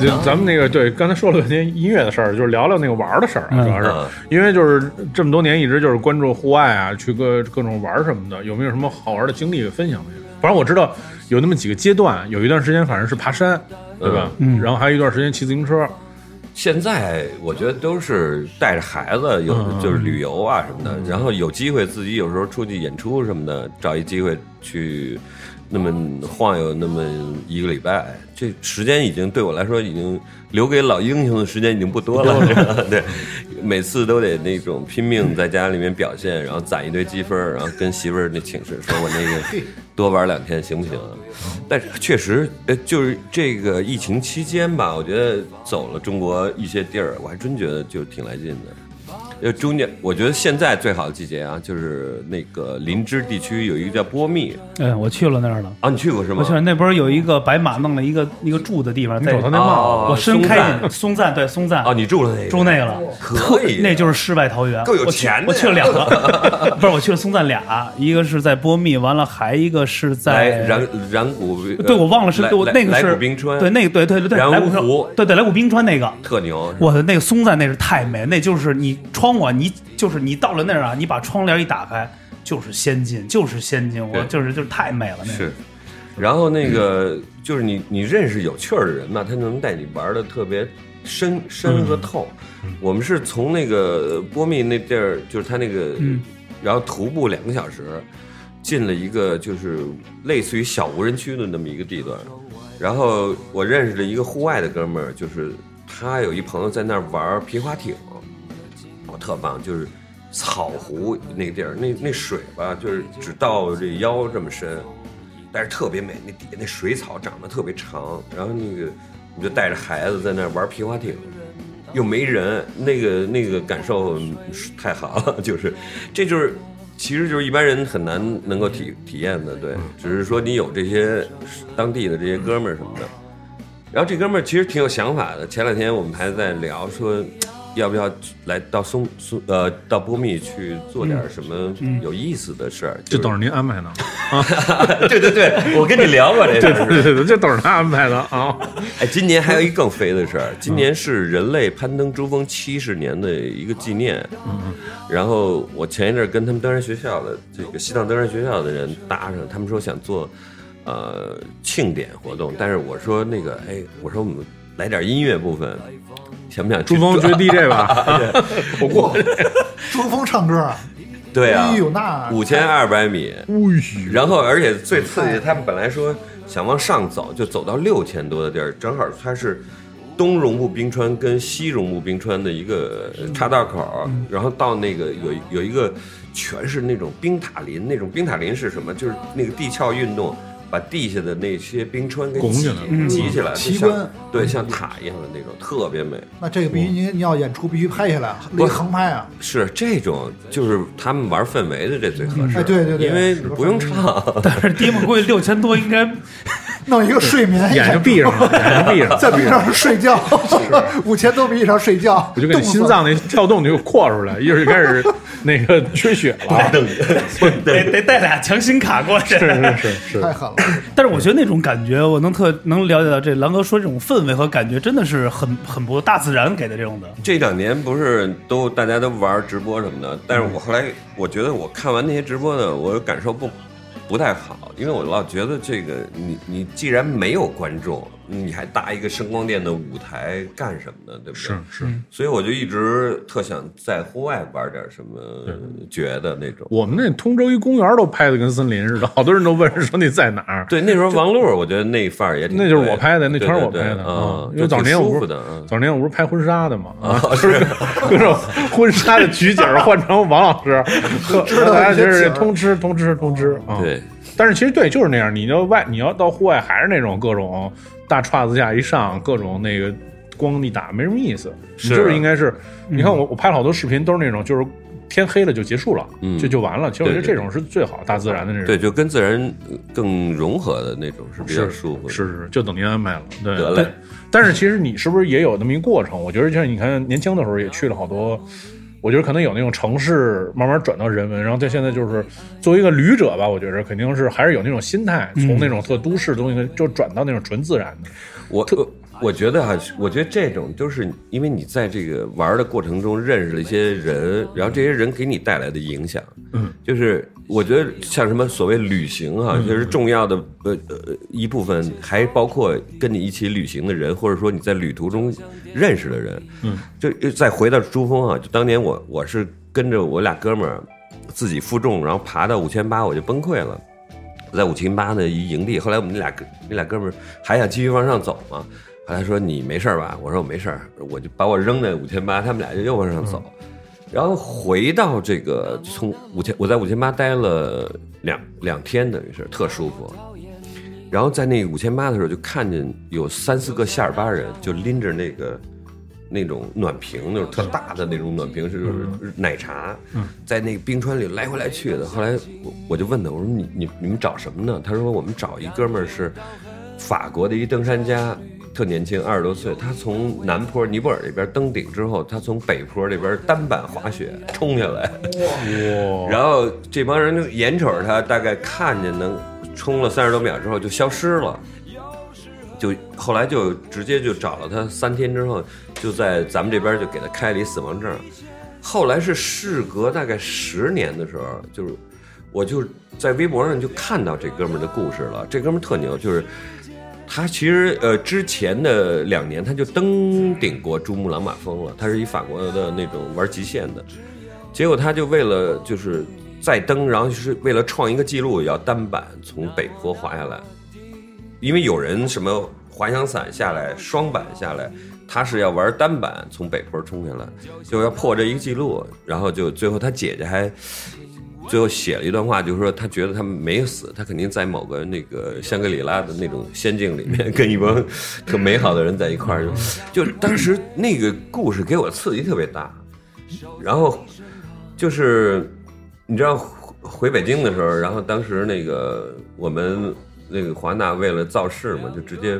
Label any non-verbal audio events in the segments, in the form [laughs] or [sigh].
就咱们那个对，刚才说了半天音乐的事儿，就是聊聊那个玩儿的事儿啊，嗯主要是嗯因为就是这么多年一直就是关注户外啊，去各各种玩儿什么的，有没有什么好玩的经历分享分享？反正我知道有那么几个阶段，有一段时间反正是爬山，对吧？嗯然后还有一段时间骑自行车，现在我觉得都是带着孩子，有嗯就是旅游啊什么的，然后有机会自己有时候出去演出什么的，找一机会去那么晃悠那么一个礼拜，这时间已经对我来说已经留给老英雄的时间已经不多了。[laughs] 对，每次都得那种拼命在家里面表现，然后攒一堆积分，然后跟媳妇儿那请示说我那个 [laughs] 多玩两天行不行？但是确实，呃，就是这个疫情期间吧，我觉得走了中国一些地儿，我还真觉得就挺来劲的。呃，中间我觉得现在最好的季节啊，就是那个林芝地区有一个叫波密嗯，我去了那儿了。啊，你去过是吗？我去了那不是有一个白马弄了一个一个住的地方，那帽哦我伸开松赞对松赞哦，你住了那个？住那个了，可以，那就是世外桃源，够有钱我去了两个，[laughs] 不是我去了松赞俩，一个是在波密，完了还一个是在染染谷，呃对我忘了是我那个是来谷冰川，对那个对对对对然来谷湖对对来古冰川那个。特牛，我的那个松赞那是太美，那就是你窗户啊，你就是你到了那儿啊，你把窗帘一打开，就是仙境，就是仙境，我就是就是太美了那个。是。然后那个就是你你认识有趣儿的人嘛，他能带你玩的特别深深和透。我们是从那个波密那地儿，就是他那个，嗯然后徒步两个小时，进了一个就是类似于小无人区的那么一个地段。然后我认识了一个户外的哥们儿，就是他有一朋友在那儿玩皮划艇，我特棒，就是草湖那个地儿，那那水吧，就是只到这腰这么深，但是特别美，那底下那水草长得特别长，然后那个你就带着孩子在那儿玩皮划艇，又没人，那个那个感受太好了，就是这就是。其实就是一般人很难能够体体验的，对，只是说你有这些当地的这些哥们儿什么的，然后这哥们儿其实挺有想法的。前两天我们还在聊说，要不要来到松松呃到波密去做点什么有意思的事儿。就是这都是您安排的，[laughs] 对对对，我跟你聊过这对事儿。对对对，就等着他安排的啊。哎，今年还有一更肥的事儿，今年是人类攀登珠峰七十年的一个纪念。嗯，然后我前一阵儿跟他们登山学校的这个西藏登山学校的人搭上，他们说想做呃庆典活动，但是我说那个，哎，我说我们来点音乐部分，想不想去珠峰追 DJ 吧，[laughs] 我过。去。珠峰唱歌。啊，对啊五千二百米，然后而且最刺激，他们本来说想往上走，就走到六千多的地儿，正好它是东绒布冰川跟西绒布冰川的一个岔道口，然后到那个有有一个全是那种冰塔林，那种冰塔林是什么？就是那个地壳运动。把地下的那些冰川给挤拱起来了挤起来，奇观对，像塔一样的那种，特别美。那这个必须您您要演出必须拍下来，得横拍啊！是这种，就是他们玩氛围的，这最合适。哎对对对因为不用唱。[laughs] 但是迪姆估计六千多应该弄一个睡眠眼睛闭上了，眼睛闭上了，[laughs] 在冰上睡觉，[laughs] 五千多米以上睡觉，我就给你心脏那跳动就给扩出来，一会儿就开始那个缺血了。[laughs] 得得带俩强心卡过去。是是是是，太狠了。但是我觉得那种感觉，我能特能了解到这狼哥说这种氛围和感觉，真的是很很不大自然给的这种的。这两年不是都大家都玩直播什么的，但是我后来我觉得我看完那些直播呢，我感受不不太好，因为我老觉得这个你你既然没有观众，你还搭一个声光电的舞台干什么呢？对不对？是是，所以我就一直特想在户外玩点什么觉得那种。我们那通州一公园都拍的跟森林似的，[laughs] 好多人都问说你在哪儿？对，那时候王璐，我觉得那范儿也挺那就是我拍的，那全是我拍的啊嗯，因为早年我不是早年我不是拍婚纱的嘛，啊，就是各种婚纱的取景换成王老师，[laughs] 知道大家觉得一些景儿通吃通吃通吃啊。对，但是其实对，就是那样。你要外，你要到户外，还是那种各种大串子架一上，各种那个光一打没什么意思，你是就是应该是，你看我我拍了好多视频都是那种就是天黑了就结束了，嗯就就完了。其实我觉得这种是最好，大自然的那种。对，就跟自然更融合的那种是比较舒服的。是是，就等您安排了。对得嘞对，但是其实你是不是也有那么一个过程？我觉得就像你看年轻的时候也去了好多，我觉得可能有那种城市慢慢转到人文，然后在现在就是作为一个旅者吧，我觉得肯定是还是有那种心态，从那种特都市的东西就转到那种纯自然的。我我觉得哈、我觉得这种都是因为你在这个玩的过程中认识了一些人，然后这些人给你带来的影响，嗯，就是我觉得像什么所谓旅行哈、就是重要的呃呃一部分，还包括跟你一起旅行的人，或者说你在旅途中认识的人，嗯，就再回到珠峰啊，就当年我我是跟着我俩哥们儿自己负重，然后爬到五千八，我就崩溃了。在五千八的一营地，后来我们那俩哥那俩哥们儿还想继续往上走嘛，后来说你没事吧？我说我没事，我就把我扔在五千八，他们俩就又往上走，然后回到这个从五千，我在五千八待了两两天，等于是特舒服。然后在那五千八的时候，就看见有三四个夏尔巴人，就拎着那个那种暖瓶，那种特大的那种暖瓶，是奶茶，在那个冰川里来回来去的。后来我我就问他，我说你你你们找什么呢？他说我们找一哥们儿是法国的一登山家，特年轻，二十多岁。他从南坡尼泊尔那边登顶之后，他从北坡那边单板滑雪冲下来，哇，然后这帮人就眼瞅着他，大概看见能冲了三十多秒之后就消失了，就后来就直接就找了他，三天之后就在咱们这边就给他开了一死亡证。后来是事隔大概十年的时候，就是我就在微博上就看到这哥们儿的故事了。这哥们儿特牛，就是他其实呃之前的两年他就登顶过珠穆朗玛峰了，他是一法国的那种玩极限的。结果他就为了就是再登，然后就是为了创一个记录，要单板从北坡滑下来，因为有人什么滑翔伞下来、双板下来，他是要玩单板从北坡冲下来，就要破这一个记录，然后就最后他姐姐还。最后写了一段话，就是说他觉得他没死，他肯定在某个那个香格里拉的那种仙境里面，跟一帮特美好的人在一块儿。就就当时那个故事给我刺激特别大，然后就是你知道回回北京的时候，然后当时那个我们那个华纳为了造势嘛，就直接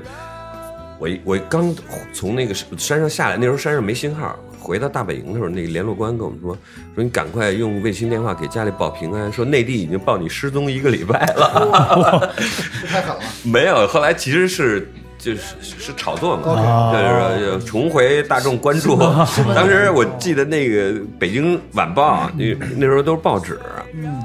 我一我刚从那个山上下来，那时候山上没信号。回到大本营的时候，那个联络官跟我们说：“说你赶快用卫星电话给家里报平安，说内地已经报你失踪一个礼拜了。[laughs] 太狠了。没有，后来其实是就是是炒作嘛，啊就是说重回大众关注。当时我记得那个《北京晚报》，那那时候都是报纸，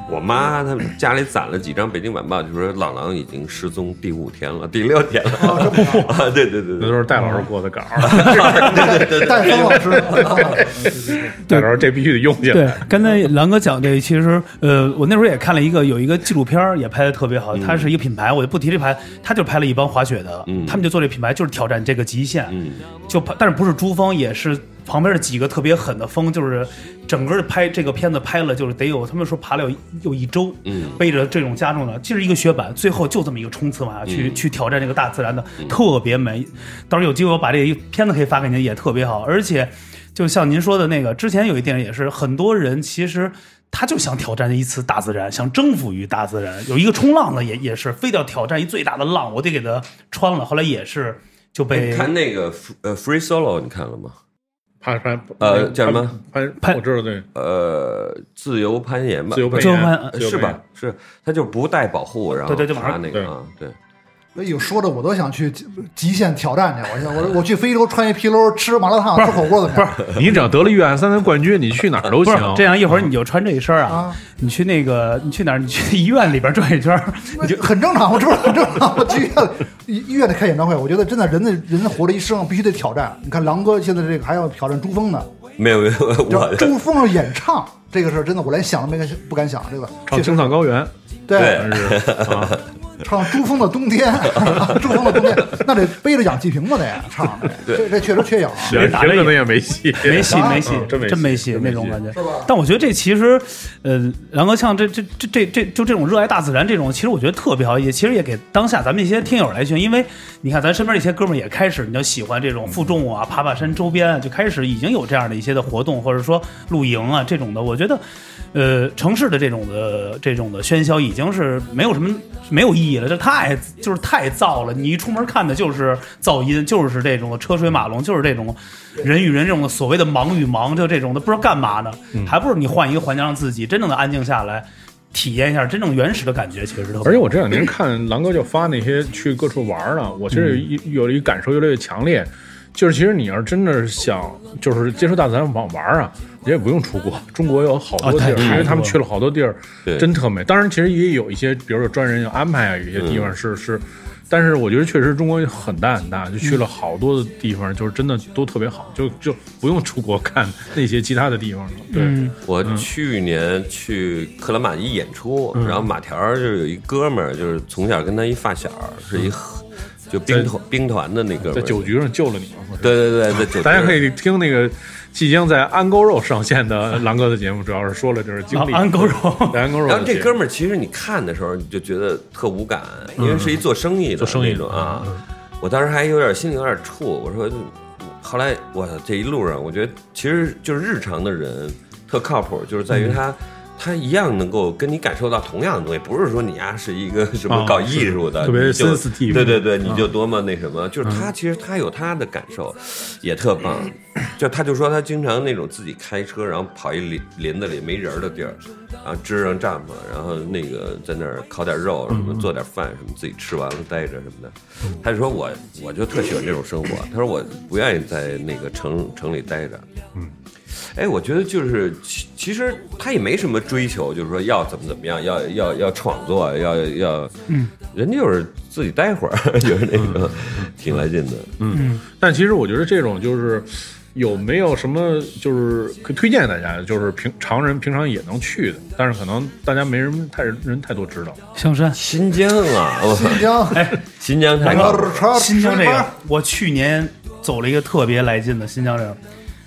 我妈他们家里攒了几张《北京晚报》，就说老狼已经失踪第五天了，第六天了。[laughs] 啊，对对对对。那都是戴老师过的稿儿，[laughs] 戴峰老师，戴峰老师。戴老师这必须得用进对来。，刚才狼哥讲这，其实呃，我那时候也看了一个有一个纪录片儿，也拍的特别好。它是一个品牌，我就不提这牌，他就拍了一帮滑雪的，嗯。他们就做这品牌，就是挑战这个极限，嗯。就拍，但是不是珠峰，也是旁边的几个特别狠的峰，就是整个拍这个片子拍了，就是得有他们说爬了有有一周，嗯背着这种加重的，就是一个雪板，最后就这么一个冲刺往下去，嗯去挑战这个大自然的，特别美。到时候有机会我把这个片子可以发给您，也特别好。而且，就像您说的那个，之前有一电影也是，很多人其实他就想挑战一次大自然，想征服于大自然。有一个冲浪的也也是，非得要挑战一最大的浪，我得给他穿了。后来也是就被看那个呃 Free Solo 你看了吗？攀攀呃叫什么攀攀我知道对，呃，自由攀岩吧，自由攀岩是吧？是，他就不带保护，然后对对就往上对爬那个啊，对。哎呦，说的我都想去极极限挑战去。我想，我我去非洲穿一皮褛，吃麻辣烫，吃火锅怎么样？你只要得了预案三的冠军，你去哪儿都行不是。这样，一会儿你就穿这一身啊啊，你去那个你去哪儿？你去医院里边转一圈，你就很正常，我这不是很正常。我去医院里医医院里开演唱会，我觉得真的人的人活了一生必须得挑战。你看狼哥现在这个还要挑战珠峰呢，没有没有，叫我珠峰要演唱这个事儿，真的我连想都没敢不敢想这个。唱青藏高原，对，[laughs] 唱《珠峰的冬天》，[laughs] 珠峰的冬天，[laughs] 那得背着氧气瓶子得唱的，这这确实缺氧啊。人可能也没戏，没戏，啊没戏，真没戏真没戏那种感觉是吧。但我觉得这其实，呃，然后像这这这这这就这种热爱大自然这种，其实我觉得特别好，也其实也给当下咱们一些听友来劝，因为你看咱身边一些哥们儿也开始，你就喜欢这种负重啊、爬爬山周边啊，就开始已经有这样的一些的活动，或者说露营啊这种的，我觉得。呃，城市的这种的这种的喧嚣已经是没有什么没有意义了，这太就是太燥了。你一出门看的就是噪音，就是这种车水马龙，就是这种人与人这种的所谓的忙与忙，就这种的不知道干嘛呢，还不如你换一个环境，让自己真正的安静下来，体验一下真正原始的感觉，其实特别好。而且我这两天看狼哥就发那些去各处玩儿呢，我其实有一有了一感受越来越强烈，就是其实你要是真的是想就是接触大自然玩玩儿啊，也不用出国，中国有好多地儿，因为他们去了好多地儿，对真特美。当然，其实也有一些，比如说专人有安排啊，有一些地方是是。但是我觉得确实中国很大很大，就去了好多的地方，就是真的都特别好，就就不用出国看那些其他的地方了。对，嗯我去年去克拉玛依演出，嗯然后马条就是有一哥们儿，就是从小跟他一发小，是一就兵团兵团的那哥们儿。在酒局上救了你嘛。对对对，在酒局大家可以听那个即将在安沟肉上线的 [laughs] 狼哥的节目，主要是说了就是经历。啊安沟肉安沟肉。然后这哥们儿，其实你看的时候，你就觉得特无感，因为是一做生意的做生意的啊。我当时还有点心里有点怵，我说，后来我这一路上，我觉得其实就是日常的人特靠谱，就是在于他。他一样能够跟你感受到同样的东西，不是说你呀、是一个什么啊搞艺术的，对对对，你就多么那什么，就是他其实他有他的感受，也特棒。[coughs] 就他就说他经常那种自己开车，然后跑一林林子里没人的地儿，然后支上帐篷，然后那个在那儿烤点肉什么，做点饭什么，自己吃完了待着什么的。他就说我我就特喜欢这种生活，他说我不愿意在那个城城里待着。嗯。哎，我觉得就是其其实他也没什么追求，就是说要怎么怎么样，要要要创作，要要，嗯，人家就是自己待会儿，[laughs] 就是那个挺来劲的。嗯，但其实我觉得这种就是有没有什么就是可以推荐大家的，就是平常人平常也能去的，但是可能大家没人太人太多知道。香山，新疆啊，我新疆，哎，新疆太高了。新疆这个，我去年走了一个特别来劲的新疆这个，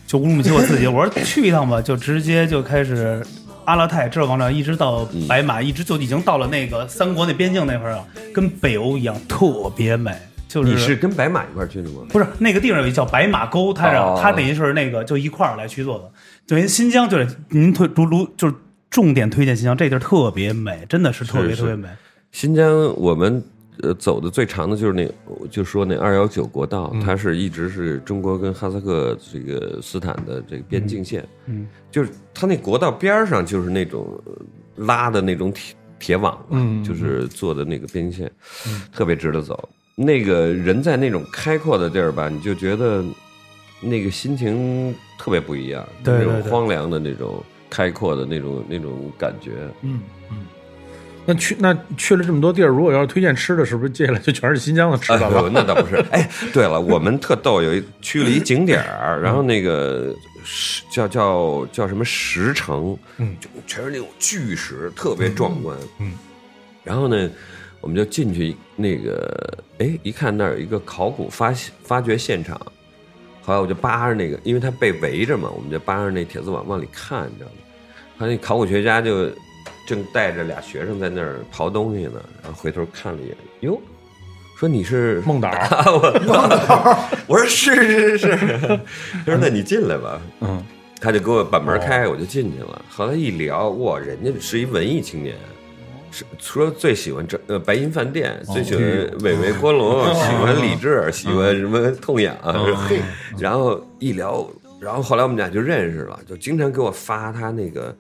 就乌鲁木齐我自己，我说去一趟吧，就直接就开始阿勒泰这往上一直到白马，一直就已经到了那个三国那边境那块儿了，跟北欧一样，特别美。就是你是跟白马一块儿去的吗？不是那个地方有一叫白马沟，它是、哦它等于是那个就一块儿来去做的。等于新疆就是您推如如就是重点推荐新疆，这地儿特别美，真的是特别特别美。新疆我们呃走的最长的就是那，就说那二幺九国道，嗯它是一直是中国跟哈萨克这个斯坦的这个边境线，嗯，就是它那国道边儿上就是那种呃拉的那种铁铁网嘛，嗯就是做的那个边线，特别值得走。那个人在那种开阔的地儿吧，你就觉得那个心情特别不一样，那种荒凉的那种开阔的那种那种感觉。嗯嗯。那去那去了这么多地儿，如果要是推荐吃的，是不是接下来就全是新疆的吃了？呦那倒不是。哎，对了，我们特逗，有一去了一景点儿，然后那个石叫叫叫什么石城，嗯，就全是那种巨石，特别壮观。嗯，然后呢，我们就进去那个，哎，一看那儿有一个考古发发掘现场，后来我就扒着那个，因为它被围着嘛，我们就扒着那铁丝网往里看，你知道吗？他那考古学家就正带着俩学生在那儿刨东西呢，然后回头看了一眼，哟，说你是孟导 [laughs] 我我说是是是是，[laughs] 他说那你进来吧，嗯，他就给我把门开，我就进去了。后来一聊，哇，人家是一文艺青年，是说最喜欢这呃白银饭店，最喜欢伟伟锅笼，喜欢李志，喜欢什么痛痒，嘿，然后一聊，然后后来我们俩就认识了，就经常给我发他那个。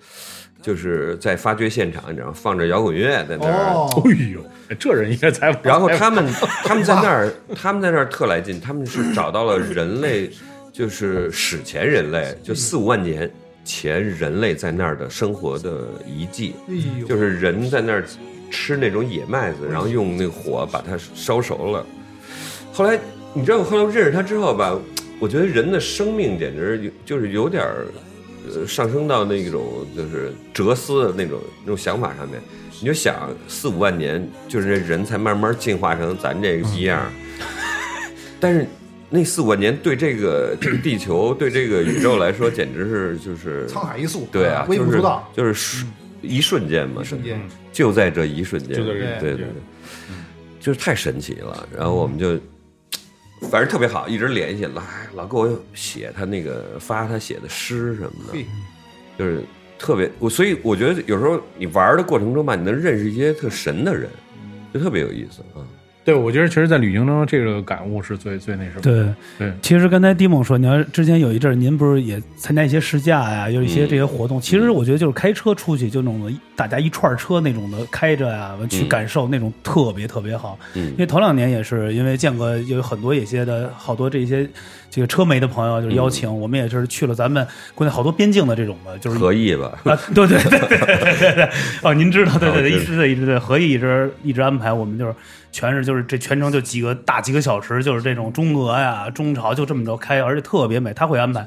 就是在发掘现场，你知道吗？放着摇滚乐在那儿，哦，哎呦，这人应该采访。然后他们 [laughs] 他们在那儿，他们在那儿特来劲，他们是找到了人类，就是史前人类，就四五万年前人类在那儿的生活的遗迹，哎呦，就是人在那儿吃那种野麦子，然后用那火把它烧熟了。后来你知道，后来我认识他之后吧，我觉得人的生命简直有就是有点儿呃上升到那种就是哲思的那种那种想法上面，你就想四五万年，就是这人才慢慢进化成咱这个逼样。儿，[laughs] 但是那四五万年对这个这个地球对这个宇宙来说，简直是就是沧海一粟，对啊，就是微不足道，就是瞬一瞬间嘛，一瞬间，就在这一瞬间，就在这对对对，就是太神奇了。然后我们就，反正特别好，一直联系，来老给我写他那个发他写的诗什么的，就是特别我，所以我觉得有时候你玩的过程中吧，你能认识一些特神的人，就特别有意思啊。对，我觉得其实，在旅行中这个感悟是最最那什么的。对对其实刚才迪蒙说，你要之前有一阵儿，您不是也参加一些试驾呀，有一些这些活动。其实我觉得就是开车出去，就那种大家一串车那种的开着呀，去嗯感受那种特别特别好。嗯因为头两年也是因为见过有很多一些的好多这些这个车媒的朋友，就是邀请、我们也是去了咱们国内好多边境的这种的，就是合意吧，啊，对对对对对对对，哦，您知道，对对对，哦一直对一直对，合意一直一直安排，我们就是全是就是这全程就几个大几个小时，就是这种中俄呀、中朝就这么着开，而且特别美，他会安排。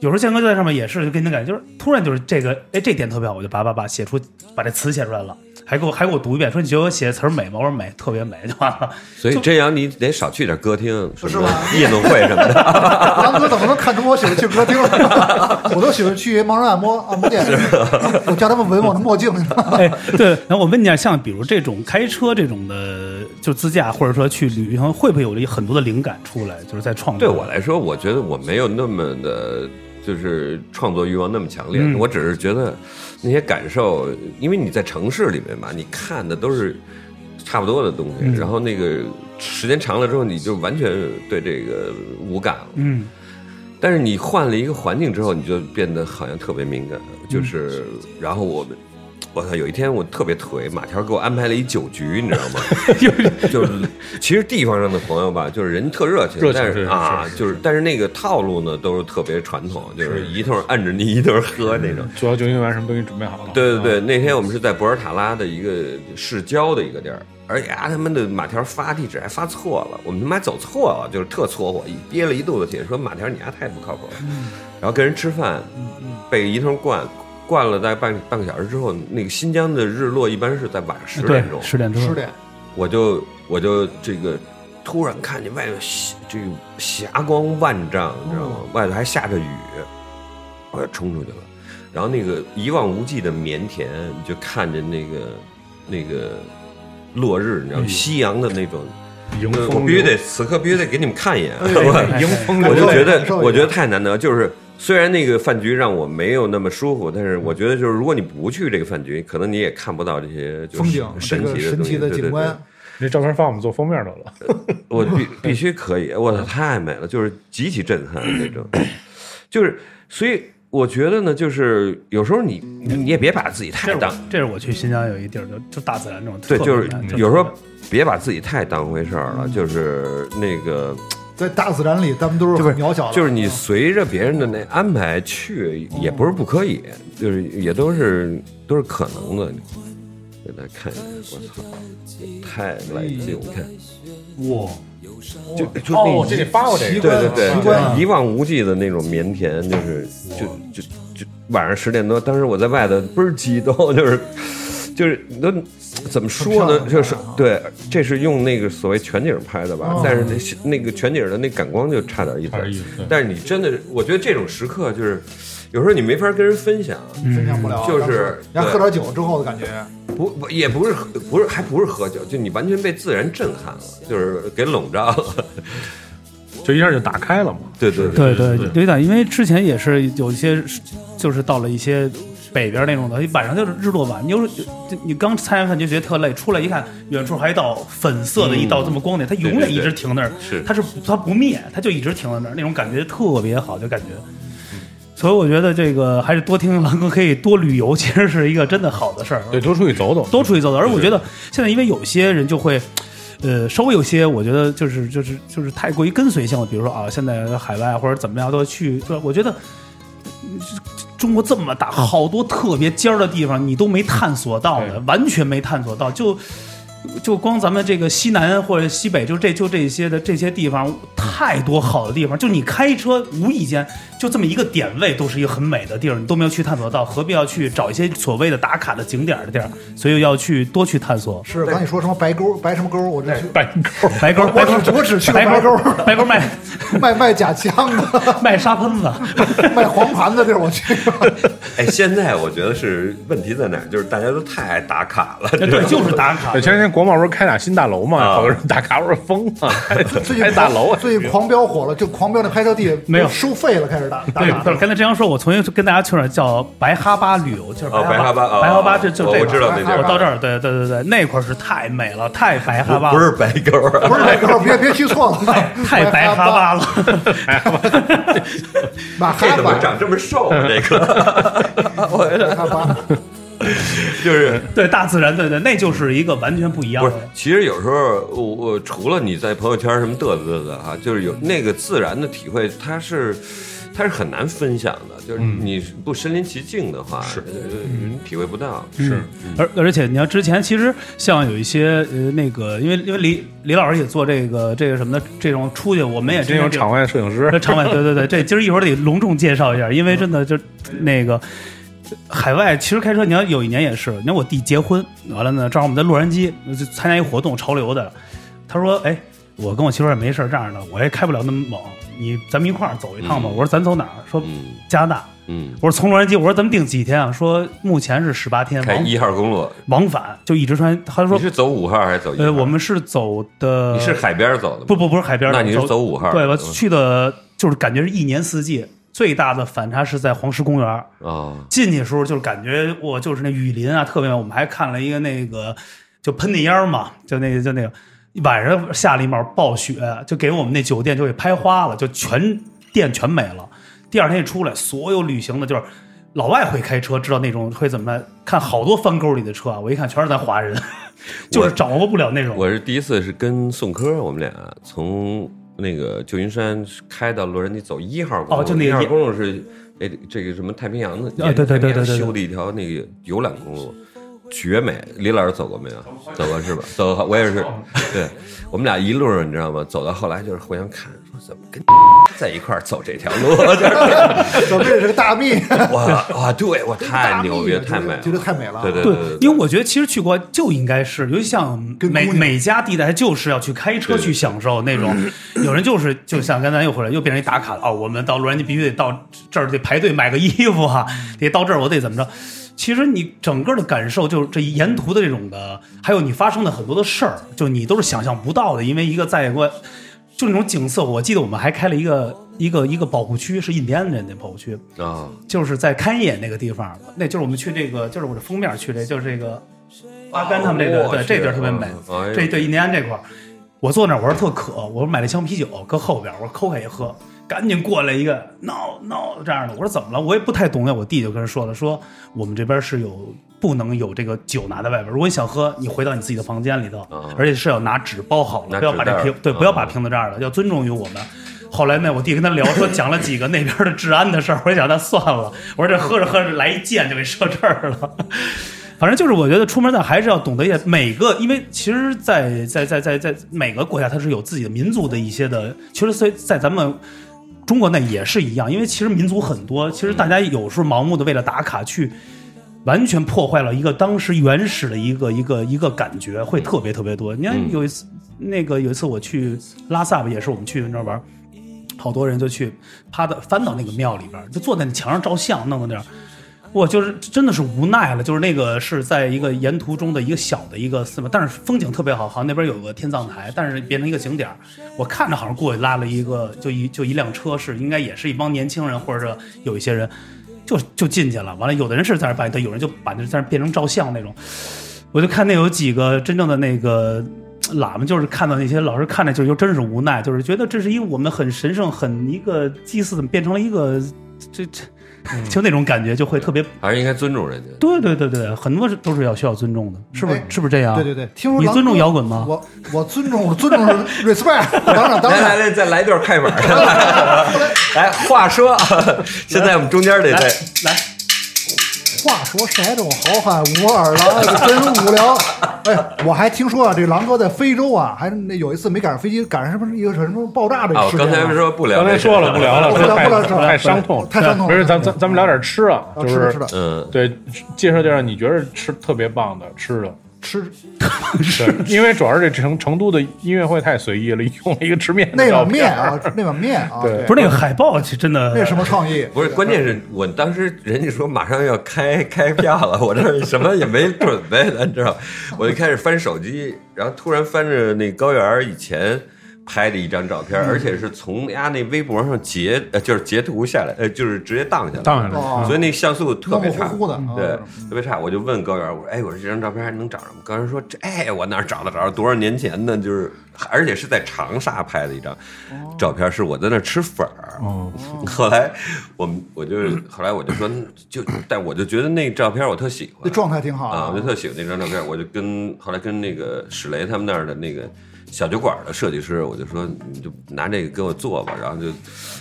有时候宪哥就在上面也是就给你的感觉，就是突然就是这个，哎，这点特别好，我就叭叭叭写出把这词写出来了，还给我还给我读一遍，说你觉得我写的词儿美吗？我说美，特别美，就完了。所以这样你得少去点歌厅，什么是吧夜总会什么的。[laughs] 杨哥怎么能看出我喜欢去歌厅？[laughs] 我都喜欢去盲人按摩按摩店，我叫他们闻我的墨镜。哎，对，然后我问你啊，像比如这种开车这种的，就自驾或者说去旅行，会不会有很多的灵感出来？就是在创作。对我来说，我觉得我没有那么的，就是创作欲望那么强烈。嗯我只是觉得那些感受，因为你在城市里面嘛，你看的都是差不多的东西，嗯然后那个时间长了之后，你就完全对这个无感了。嗯但是你换了一个环境之后，你就变得好像特别敏感，就是，然后我们。我操！有一天我特别颓，马条给我安排了一酒局，你知道吗？[laughs] [laughs] 就是其实地方上的朋友吧，就是人特热情，但热情是啊，就是但是那个套路呢都是特别传统，就是一通按着你一顿喝那种。主要酒精完什么都给你准备好了。对对对，啊，那天我们是在博尔塔拉的一个市郊的一个地儿，而且啊，他们的马条发地址还发错了，我们他妈走错了，就是特搓火，憋了一肚子气，说马条你丫太不靠谱了。然后跟人吃饭，被一通灌，灌了大概半半个小时之后，那个新疆的日落一般是在晚上十对点钟，十点之后十点，我就我就这个突然看见外头霞这个霞光万丈，你知道吗？外头还下着雨，我就冲出去了。然后那个一望无际的棉田，你就看见那个那个落日，你知道吗？夕阳的那种。迎风我必须得此刻必须得给你们看一眼，哎我迎风我就觉得我觉得太难得，就是虽然那个饭局让我没有那么舒服，但是我觉得就是如果你不去这个饭局，可能你也看不到这些就是风景，这神奇的神奇的对对对。景观，那照片发我们做封面得了。[laughs] 我必必须可以，我操，太美了，就是极其震撼那种，就是所以我觉得呢，就是有时候你你也别把自己太当。我这是我去新疆有一地儿，就就大自然这种，对，就是有时候别把自己太当回事儿了，就是那个在大自然里，咱们都是就是很渺小的，就是你随着别人的那安排去，也不是不可以，就是也都是都是可能的。给大家看一下，我操，太来劲！你看，哇，就就那哦，这得发过这个。奇观对对对，一望无际的那种棉田，就是就就就晚上十点多，当时我在外头倍儿激动，就是就是你都怎么说呢？就是对，这是用那个所谓全景拍的吧哦，但是那那个全景的那感光就差点意思意思。但是你真的，我觉得这种时刻就是有时候你没法跟人分享，分享不了，就是对然后喝点酒之后的感觉，不不也不是不是还不是喝酒，就你完全被自然震撼了，就是给笼罩了。就一下就打开了嘛。对对对对对，有点，因为之前也是有一些，就是到了一些北边那种的，晚上就是日落晚，你就你刚参完饭就觉得特累，出来一看，远处还一道粉色的一道这么光点，它永远一直停那儿，是它是它不灭，它就一直停在那儿，那种感觉特别好，就感觉。所以我觉得这个还是多听狼哥，可以多旅游，其实是一个真的好的事儿。对，多出去走走。多出去走走。而我觉得现在因为有些人就会，呃，稍微有些我觉得就是就是就是太过于跟随性了，比如说啊，现在海外或者怎么样都去，就我觉得。嗯中国这么大，好多特别尖儿的地方你都没探索到的，完全没探索到。就就光咱们这个西南或者西北，就这就这些的这些地方，太多好的地方。就你开车，无意间就这么一个点位，都是一个很美的地儿，你都没有去探索到，何必要去找一些所谓的打卡的景点的地儿？所以要去多去探索。是刚你说什么白沟白什么沟，我这去白沟，白沟，白沟我只我只去白白沟白沟卖卖卖假枪的、卖沙喷子，卖黄盘的地儿我去。哎，现在我觉得是问题在哪儿？就是大家都太爱打卡了，对，就是打卡对，。前天国贸不是开俩新大楼嘛，啊。好多人打卡，我说疯了，[laughs] 开最近开大楼啊，最近狂飙火了，就狂飙那拍摄地没有。收费了，开始打打对，卡不是刚才这样说，我重新跟大家确认，叫白哈巴旅游，就是哦白哈巴哦白哈巴就就这个。我我知道那地儿我到这儿，对对对对，那块是太美了，太白哈巴，不是白沟啊，[laughs] 不是白沟，别别去错了，[laughs] 太白哈巴了。马这哈巴，怎么长这么瘦啊？这个？白哈巴，[laughs] 就是对大自然，对对，那就是一个完全不一样不是的。？其实有时候我我除了你在朋友圈什么嘚瑟嘚瑟哈，就是有那个自然的体会，它是它是很难分享的。就是你不身临其境的话，是人体会不到。是而而且你要之前其实像有一些呃那个，因为因为李李老师也做这个这个什么的这种出去，我们也这种场外摄影师，场外，对对对，这今儿一会儿得隆重介绍一下，因为真的就那个海外，其实开车，你要有一年也是，你看我弟结婚完了呢，正好我们在洛杉矶就参加一活动，潮流的，他说，哎，我跟我媳妇儿也没事这样的，我也开不了那么猛，你咱们一块儿走一趟吧。嗯我说咱走哪儿？说嗯加拿大。嗯，我说从洛杉矶，我说咱们定几天啊？说目前是十八天，往开一号公路，往返就一直穿。他说你，是走五号还是走一号？呃，我们是走的，你是海边走的？不不不是海边那你是走五号？对，我嗯去的就是感觉是一年四季，最大的反差是在黄石公园儿。啊，进去的时候就是感觉我就是那雨林啊，特别美。我们还看了一个那个就喷那烟儿嘛，就那个就那个晚上下了一毛暴雪，就给我们那酒店就给拍花了，就全店全没了。第二天一出来，所有旅行的就是老外会开车，知道那种会怎么看好多翻沟里的车啊，我一看全是咱华人，[laughs] 就是掌握不了那种。我是第一次是跟宋科，我们俩从那个旧金山开到洛杉矶走一号公路，哦就那个一号公路是哎这个什么太平洋的，啊对对对对修的一条那个游览公路。绝美，李老师走过没有？[laughs] 走过是吧？走过，我也是。对，我们俩一路上你知道吗？走到后来就是互相看，说怎么跟在一块儿走这条路？[laughs] 就是怎么 [laughs] 这是个大蜜？[laughs] 哇哇，对我太牛逼了，太美了，觉得太美了。对对对对，因为我觉得其实去国外就应该是，尤其像每跟姑娘每家地带就是要去开车去享受那种。[clears throat] 有人就是就像刚才又回来又变成一打卡了哦，我们到洛杉矶必须得到这儿得排队买个衣服哈、得到这儿我得怎么着。其实你整个的感受就是这沿途的这种的，还有你发生的很多的事儿，就你都是想象不到的。因为一个在国，就那种景色，我记得我们还开了一个一个一个保护区，是印第安人的保护区，啊，就是在开野那个地方，那就是我们去这个，就是我这封面去这，就是这个阿甘他们这个，对，这地儿特别美。哎这对印第安这块儿，我坐那儿我说特渴，我说买了一箱啤酒搁后边，我说抠开一喝，赶紧过来一个 no no 这样的，我说怎么了？我也不太懂呀，我弟就跟人说了，说我们这边是有不能有这个酒拿在外边，如果你想喝，你回到你自己的房间里头，啊而且是要拿纸包好了，不要把这瓶对，啊不要把瓶子这样的，要尊重于我们。后来呢，我弟跟他聊说讲了几个那边的治安的事儿，我就想那算了，[laughs] 我说这喝着喝着来一箭就给射这儿了。[laughs] 反正就是我觉得出门在还是要懂得一些每个，因为其实在，在在在在每个国家它是有自己的民族的一些的，其实在在咱们中国那也是一样，因为其实民族很多，其实大家有时候盲目的为了打卡去。完全破坏了一个当时原始的一个一个一个感觉，会特别特别多。你看嗯有一次，那个有一次我去拉萨吧，也是我们去那儿玩，好多人就去趴到翻到那个庙里边儿，就坐在那墙上照相，弄到那儿。我就是真的是无奈了，就是那个是在一个沿途中的一个小的一个寺庙，但是风景特别好，好像那边有个天葬台，但是变成一个景点儿。我看着好像过去拉了一个，就一就一辆车，是应该也是一帮年轻人，或者是有一些人，就就进去了。完了，有的人是在那摆的，有人就把那在那变成照相那种。我就看那有几个真正的那个喇嘛，就是看到那些老师看着就就真是无奈，就是觉得这是一个我们很神圣、很一个祭祀，怎么变成了一个这这，就那种感觉就会特别。还是应该尊重人家。对对对对，很多是都是要需要尊重的，是不是？哎是不是这样？对对对，听说你尊重摇滚吗我我尊重，我尊重是 respect，当然当然。来来来，再来一段快板。[laughs] 来，话说，现在我们中间得来再来，话说山中好汉武二郎，真无聊。哎，我还听说啊，这狼哥在非洲啊，还那有一次没赶上飞机，赶上什么一个什么爆炸的啊，事情啊。刚才说不聊，刚才说了不聊了，太聊不聊太伤痛，太伤痛了不是，咱咱咱们聊点吃啊，就是啊吃吃的嗯，对，介绍介绍你觉得吃特别棒的吃的。吃 [laughs] 是，因为主要是这成成都的音乐会太随意了，用了一个吃面那碗面啊，那碗面啊，[laughs] 对不是那个海报，其实真的那什么创意？不是，关键是我当时人家说马上要开开票了，我这什么也没准备呢，你知道？我就开始翻手机，然后突然翻着那高原儿以前拍的一张照片，而且是从丫那微博上截，呃，就是截图下来，呃，就是直接荡下来，当然了，哦所以那像素特别差，模糊糊的对嗯，特别差。我就问高原，我说：“哎，我说这张照片还能找着吗？”高原说：“这哎，我哪儿找得着？多少年前的？就是，而且是在长沙拍的一张照片，是我在那儿吃粉儿。哦，后来我们我就后来我就说，就但我就觉得那照片我特喜欢那状态挺好啊，我就特喜欢那张照片，我就跟后来跟那个史雷他们那儿的那个小酒馆的设计师，我就说你就拿这个给我做吧，然后就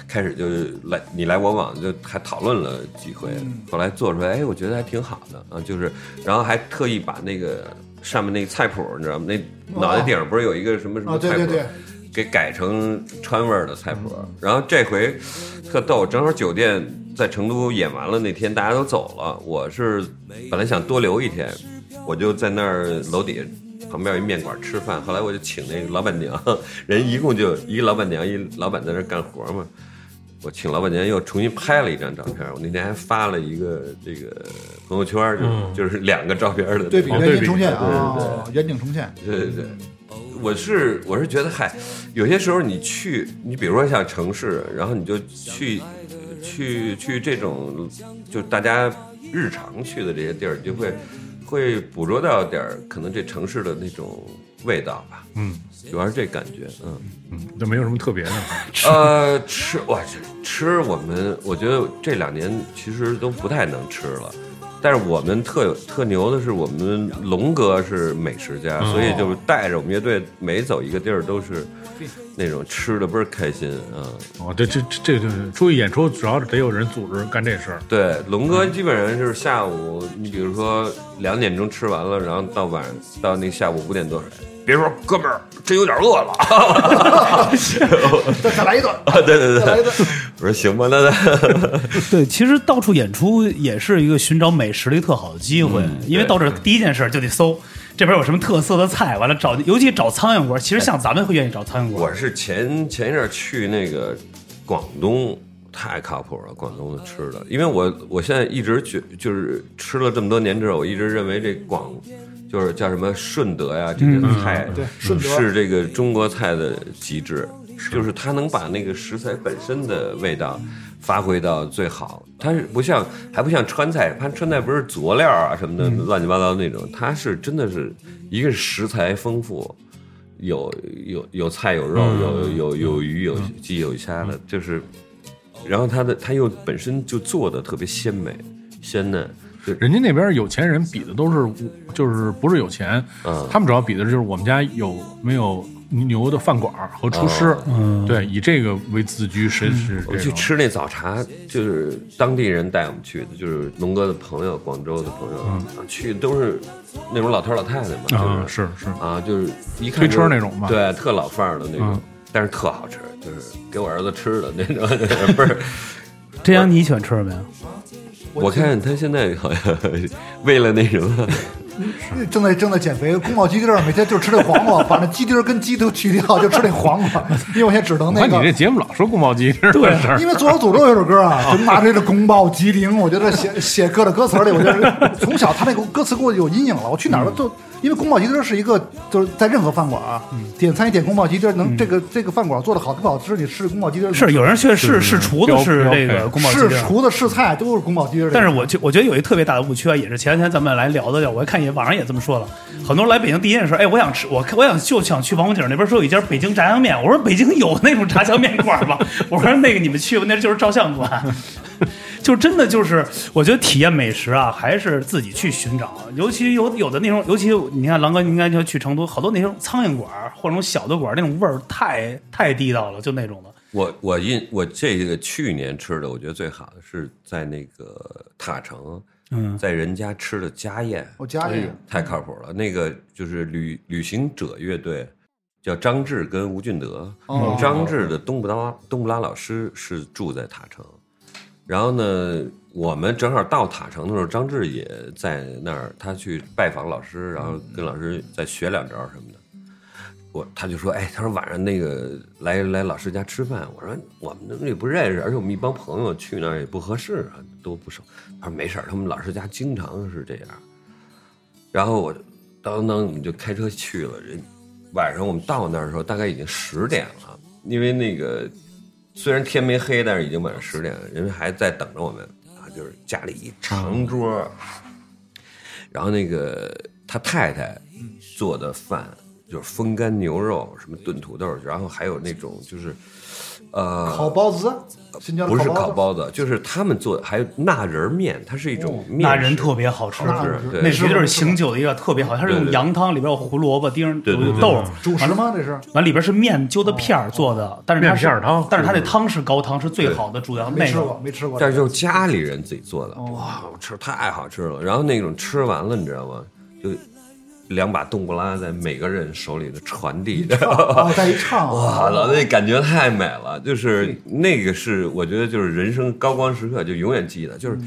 开始就来你来我往，就还讨论了几回，后来做出来，哎，我觉得还挺好的啊，就是然后还特意把那个上面那个菜谱，你知道吗？那脑袋顶上不是有一个什么什么菜谱？对对，给改成川味儿的菜谱。然后这回特逗，正好酒店在成都演完了那天大家都走了，我是本来想多留一天，我就在那儿楼底下。旁边有一面馆吃饭，后来我就请那个老板娘，人一共就一个老板娘，一老板在那儿干活嘛。我请老板娘又重新拍了一张照片，我那天还发了一个这个朋友圈，就是、就是两个照片的对比哦对比原景重现对对啊，远景重现。对对对，我是我是觉得，嗨，有些时候你去，你比如说像城市，然后你就去去去这种，就大家日常去的这些地儿，你就会会捕捉到点儿可能这城市的那种味道吧。嗯主要是这感觉，嗯，嗯，那没有什么特别的。[laughs] 呃，吃哇，这吃我们我觉得这两年其实都不太能吃了。但是我们特有特牛的是，我们龙哥是美食家，所以就是带着我们乐队每走一个地儿都是那种吃的倍儿开心啊、哦，这这这这就是出去演出，主要是得有人组织干这事儿。对，龙哥基本上就是下午，你比如说两点钟吃完了，然后到晚到那下午五点多，别说哥们儿，真有点饿了。[laughs] 再再来一顿，啊，对对对，再来一顿。我说行吧，那那 [laughs] 对，其实到处演出也是一个寻找美食的一个特好的机会，因为到这儿第一件事就得搜这边有什么特色的菜，完了找，尤其找苍蝇馆，其实像咱们会愿意找苍蝇馆。我是前前一阵儿去那个广东，太靠谱了，广东的吃的。因为我我现在一直觉就是吃了这么多年之后，我一直认为这广就是叫什么顺德呀，这个菜、对顺德是这个中国菜的极致，就是它能把那个食材本身的味道。发挥到最好，它是不像，还不像川菜，它川菜不是佐料啊什么的乱七八糟那种，它是真的是一个是食材丰富，有有有菜有肉有有有鱼有鸡有虾的，就是，然后它的它又本身就做的特别鲜美鲜嫩，就人家那边有钱人比的都是，就是不是有钱，嗯他们主要比的就是我们家有没有牛的饭馆和厨师，嗯对，以这个为自居，谁是我。去吃那早茶，就是当地人带我们去的，就是龙哥的朋友，广州的朋友，啊去都是那种老头老太太嘛，啊，就是是是，啊，就是一看推车那种嘛对，特老范儿的那种嗯，但是特好吃，就是给我儿子吃的那种，[laughs] 不是。[laughs] 这样你喜欢吃什么呀？我看他现在好像为了那什么，[laughs] 正在正在减肥，宫保鸡丁儿每天就吃这黄瓜，把那鸡丁儿跟鸡都去掉，就吃那黄瓜。因为我现在只能那个你这，节目老说宫保鸡丁的事儿，因为《左手诅咒》有首歌啊，就拿这个宫保鸡丁，我觉得写写歌的歌词里，我觉得从小他那个歌词给我有阴影了。我去哪儿都因为宫保鸡丁是一个，就是在任何饭馆啊，点餐一点宫保鸡丁，能这个这个饭馆做的好不好吃，你吃宫保鸡丁是有人确实是是厨子标是这个宫保鸡丁。是厨子试菜都是宫保鸡丁。但是我就我觉得有一特别大的误区啊，也是前两天咱们来聊的，我看也网上也这么说了，很多人来北京第一件事，哎，我想吃，我看我想就想去王府井那边说有一家北京炸酱面，我说北京有那种炸酱面馆吗？[laughs] 我说那个你们去吧，那就是照相馆。就真的就是，我觉得体验美食啊，还是自己去寻找。尤其有有的那种，尤其你看狼哥，你应该就去成都，好多那种苍蝇馆儿或者那种小的馆儿，那种味儿太太地道了，就那种的。我我印我这个去年吃的，我觉得最好的是在那个塔城嗯在人家吃的家宴，我家宴太靠谱了。那个就是旅旅行者乐队，叫张志跟吴俊德。哦张志的冬不拉冬不拉老师是住在塔城，然后呢，我们正好到塔城的时候，张志也在那儿，他去拜访老师，然后跟老师再学两招什么的。我他就说，哎，他说晚上那个来来老师家吃饭，我说我们那也不认识，而且我们一帮朋友去那儿也不合适啊，都不熟。他说没事，他们老师家经常是这样。然后我当当我们就开车去了，人晚上我们到那儿的时候大概已经十点了，因为那个虽然天没黑，但是已经晚上十点了，人还在等着我们啊，就是家里一长桌，然后那个他太太做的饭就是风干牛肉，什么炖土豆，然后还有那种就是呃烤包子，新疆不是，烤包子，就是他们做的，还有纳仁面，它是一种面食，那人特别好吃，那是对。那绝对是醒酒的一个特别好，它是用羊汤，里边有胡萝卜丁、对对对有豆，主食吗？这是？完里边是面揪的片儿做的，但是面片儿汤。但是它那汤是高汤，是最好的，主要那个没吃过，没吃过。但是就是家里人自己做的，哇，我吃太好吃了。然后那种吃完了，你知道吗？就两把冬不拉在每个人手里的传递着，哦，[laughs] 再一唱，哇老，那感觉太美了。就是那个是我觉得就是人生高光时刻，就永远记得。就是，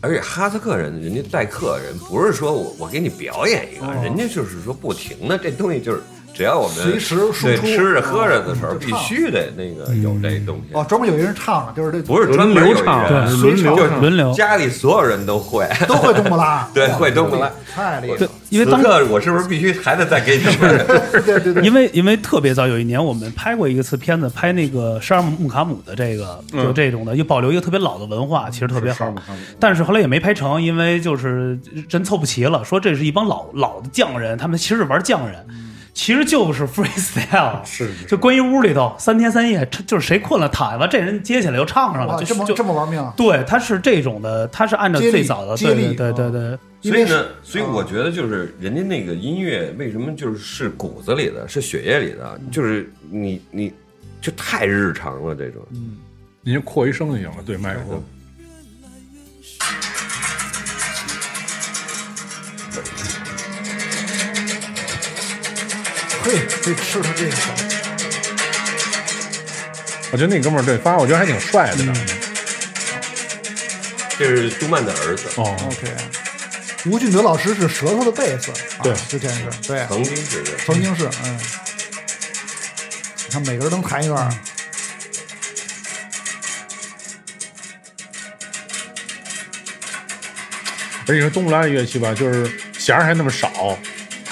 而且哈萨克人人家待客人不是说我我给你表演一个，人家就是说不停的这东西就是。只要我们随时输对出吃着喝着的时候，必须得那个有这东西。哦，专门有一人唱了，就是这不是专门有一轮流唱人，对轮流轮流。家里所有人都会，都会冬不拉，[laughs] 对会冬不拉。太厉害了。，因为当此刻我是不是必须还得再给你们？对 [laughs] 对对，[laughs] 因为因为特别早有一年我们拍过一次片子，拍那个沙尔木卡姆的这个嗯。就这种的，就保留一个特别老的文化，其实特别好。但是后来也没拍成，因为就是真凑不齐了，说这是一帮老老的匠人，他们其实是玩匠人。其实就是 freestyle，[laughs] 是是就关于屋里头三天三夜，就是谁困了躺下吧，这人接起来又唱上了，就，这么就就这么玩命，对，他是这种的，他是按照最早的，接对力。对对对啊对，所以呢，所以我觉得就是人家那个音乐为什么就是是骨子里的，是血液里的，就是你你就太日常了这种。嗯。您就扩一声就行了，对麦克。风。嘿，这吃他这个，我觉得那哥们儿对发，我觉得还挺帅的呢。这是杜曼的儿子，哦，OK。吴俊德老师是舌头的贝斯，啊对之前是对，曾经是。的。曾经是，嗯。你看每个人能弹一段，而且说东不拉的乐器吧，就是弦儿还那么少，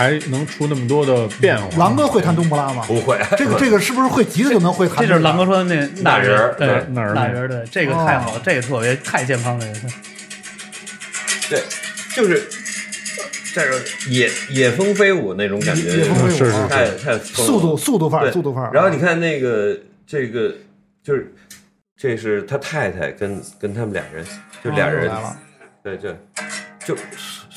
还能出那么多的变化。狼哥会弹冬不拉吗？不会，这个这个是不是会吉他就能会弹？这就是狼哥说的那那人？儿对对那人儿？那人儿对，这个太好了，这个特别太健康了。对，就是这个野野蜂飞舞那种感觉，野蜂飞舞是是啊太太速度速度范儿，速度范儿。然后你看那个这个就是这是他太太跟跟他们俩人，就俩人，对对，就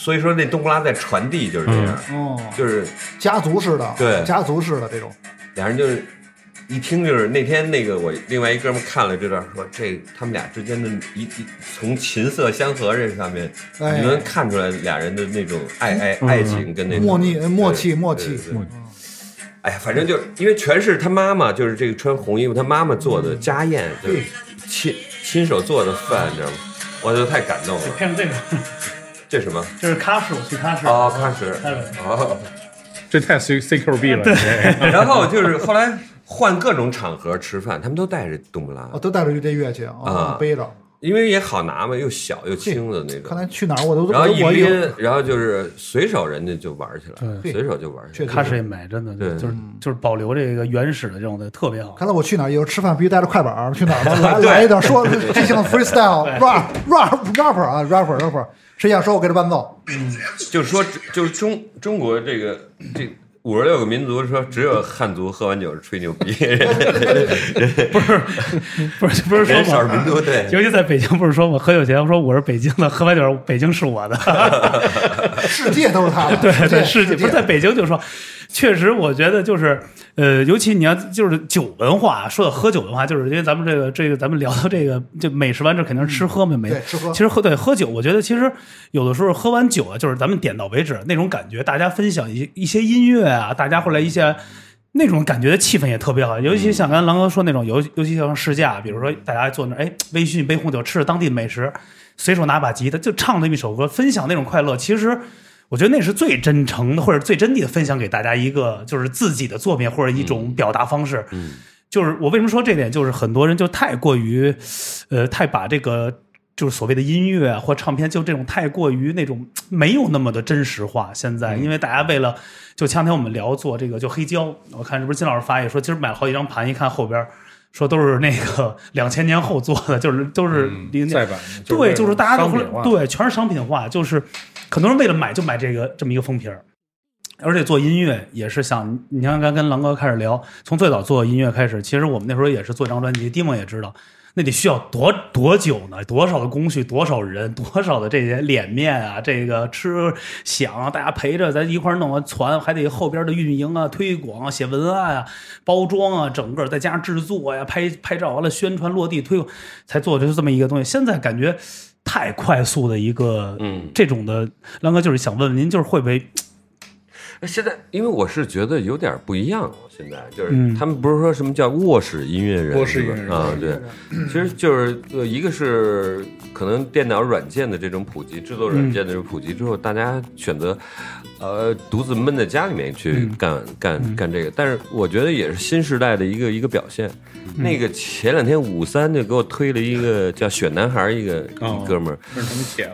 所以说那冬不拉在传递就是这样，哦，就是家族式的，对。家族式的这种，俩人就是一听就是那天那个我另外一哥们儿看了这段说这他们俩之间的一一从琴瑟相和这上面，哎。你能看出来俩人的那种爱爱爱情跟那种默契默契默契。哎呀，反正就因为全是他妈妈，就是这个穿红衣服，他妈妈做的家宴，就是亲亲手做的饭，你知道吗？我就太感动了。配上这个，这什么？这是喀什，我去喀什。啊，喀什喀什。哦，这太 C C Q B 了。对 [laughs] [laughs] 然后就是后来换各种场合吃饭，他们都带着冬不拉哦，，都带着这乐器啊啊，背着。因为也好拿嘛，又小又轻的那种。看来去哪儿我都然后一拎，然后就是随手人家就玩起来了，随手就玩起来了。确实喀什也美，真的对就是就是保留这个原始的这种的特别好。看来我去哪儿以后吃饭必须带着快板儿，去哪儿 [laughs] 来来一点说即兴 freestyle rap rap rapper 啊 rapper rapper，谁想说我给他伴奏，嗯就是说，就是中中国这个这五十六个民族，说只有汉族喝完酒是吹牛逼，[laughs] 不是 [laughs] 不是不是说人少数嘛，民族对。尤其在北京不是说我，喝酒前说我是北京的，喝完酒北京是我的。[laughs] 世界都是他的，对对，世世界不是在北京就说，确实，我觉得就是，呃，尤其你要就是酒文化，说到喝酒文化，就是因为咱们这个这个，咱们聊到这个，就美食完这肯定是吃喝嘛，美对吃喝其实喝对喝酒，我觉得其实有的时候喝完酒啊，就是咱们点到为止那种感觉，大家分享一一些音乐啊，大家后来一些。那种感觉的气氛也特别好，尤其像刚才狼哥说那种，尤尤其像试驾，比如说大家坐那儿，哎，微醺一杯红酒，吃着当地美食，随手拿把吉他就唱那么一首歌，分享那种快乐。其实我觉得那是最真诚的，或者最真谛的分享给大家一个就是自己的作品或者一种表达方式。嗯就是我为什么说这点，就是很多人就太过于，呃，太把这个就是所谓的音乐啊或唱片，就这种太过于那种没有那么的真实化。现在，因为大家为了就前两天我们聊做这个就黑胶，我看是不是金老师发也说，今儿买了好几张盘，一看后边。说都是那个两千年后做的，就是都是零再版，对，就是大家都对，全是商品化，就是很多人为了买就买这个这么一个封皮儿。而且做音乐也是想你看，刚跟狼哥开始聊，从最早做音乐开始，其实我们那时候也是做一张专辑，蒂梦也知道，那得需要多多久呢？多少的工序，多少人，多少的这些脸面啊，这个吃想，大家陪着咱一块弄完传，还得后边的运营啊、推广啊、写文案啊、包装啊，整个再加上制作呀、拍拍照完了宣传落地推广，才做就是这么一个东西。现在感觉太快速的一个，嗯。这种的，狼哥就是想问问您，就是会不会现在，因为我是觉得有点不一样，现在就是嗯。他们不是说什么叫卧室音乐人，卧室音乐人啊，对，其实就是呃，一个是可能电脑软件的这种普及，制作软件的这种普及之后，大家选择呃独自闷在家里面去干干干这个，但是我觉得也是新时代的一个一个表现。那个前两天五三就给我推了一个叫选男孩一个哥们儿，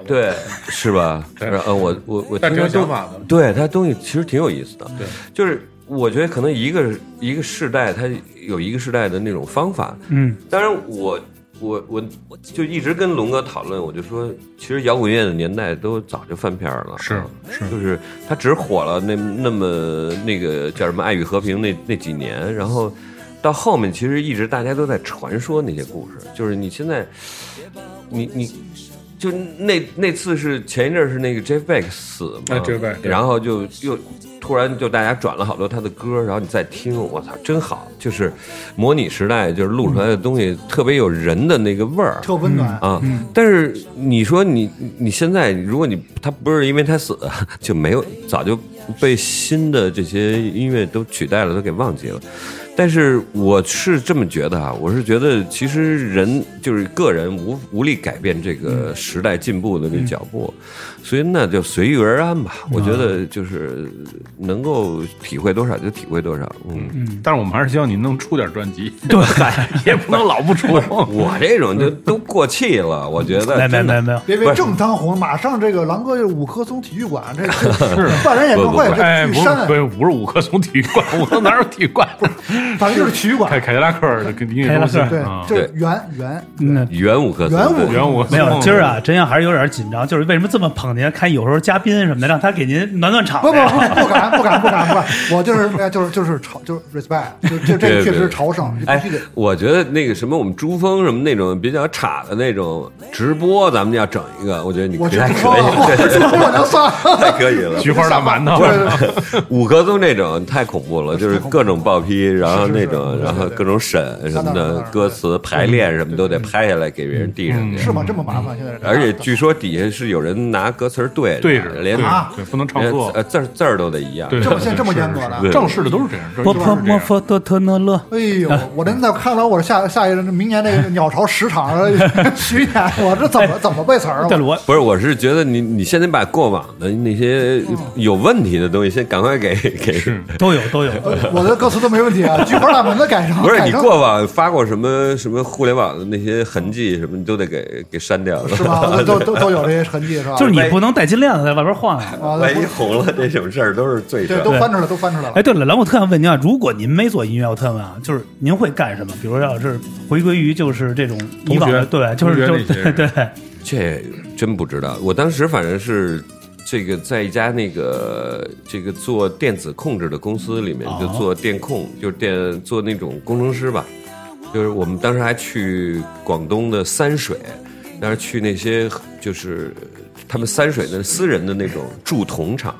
对，是吧？对。然后呃我我我但他讲想法的，对他东西其实挺有意思的。对，就是我觉得可能一个一个世代，它有一个世代的那种方法。嗯当然我，我我就一直跟龙哥讨论，我就说，其实摇滚乐的年代都早就翻篇儿了。是啊是就是他只火了那那么那个叫什么《爱与和平》那那几年，然后到后面其实一直大家都在传说那些故事，就是你现在，你你。就那那次是前一阵儿是那个 Jeff Beck 死嘛、啊，Jeff Beck，对然后就又突然就大家转了好多他的歌，然后你再听，我操，真好！就是模拟时代，就是录出来的东西特别有人的那个味儿。特温暖。啊，但是你说你你现在，如果你他不是因为他死，[laughs] 就没有早就被新的这些音乐都取代了，都给忘记了。但是我是这么觉得啊，我是觉得其实人就是个人无无力改变这个时代进步的这脚步，所以那就随遇而安吧。我觉得就是能够体会多少就体会多少，嗯。但是我们还是希望你能出点专辑，对，[laughs] 也不能老不出。[laughs] 我这种就都过气了，我觉得没没真的没没有，别别正当红，马上这个狼哥就五棵松体育馆，这 [laughs] 这万人演唱会哎，不是这巨山不，是不是五棵松体育馆，五棵松哪有体育馆？反正就是体育馆凯。凯迪拉克的跟音乐中心对啊，，就是圆圆嗯。元武科元武元武没有，今儿啊，真阳还是有点紧张，就是为什么这么捧您？看有时候嘉宾什么的，让他给您暖暖场不不。不不敢不敢不敢不敢，[laughs] 我就是哎就是就是朝就是 respect，就这这确实是朝圣，哎须得。，我觉得那个什么，我们珠峰什么那种比较差的那种直播，咱们要整一个，我觉得你可以，我知道我就算太 [laughs] 可以了。菊花大馒头，[laughs] 五棵松那种太恐怖了，就是各种爆批，然后那种，然后各种审什么的，歌词排练什么都得拍下来给别人递上去。是吗？这么麻烦，现在而且据说底下是有人拿歌词对对着连对啊对，不能唱连错。呃字儿字儿都得一样。对，这么现在这么严格呢是是正式的都是这样，正波式都是这样泼莫佛多特诺勒，哎呦，我真的看到我下下一个明年那个鸟巢十场巡演，[laughs] 我这怎么怎么背词儿啊？我不是，我是觉得你你现在把过往的那些有问题的东西，先赶快给给。是都有都有。我的歌词都没问题啊，[laughs] 菊花大门的改成不是你过往发过什么什么互联网的那些痕迹什么，你都得给给删掉了。是吧？[laughs] 都都都有这些痕迹是吧？就是你不能带金链子在外边晃呀。啊，万一红了，这种事儿都是罪对，都翻出来，都翻出来了。哎，对了，蓝我特想问您啊，如果您没做音乐，我特问啊，就是您会干什么？比如要是回归于就是这种以往的，同学对，就是就对，这真不知道。我当时反正是这个在一家那个这个做电子控制的公司里面，哦就做电控，就是电做那种工程师吧。就是我们当时还去广东的三水，当时去那些就是他们三水的私人的那种铸铜厂，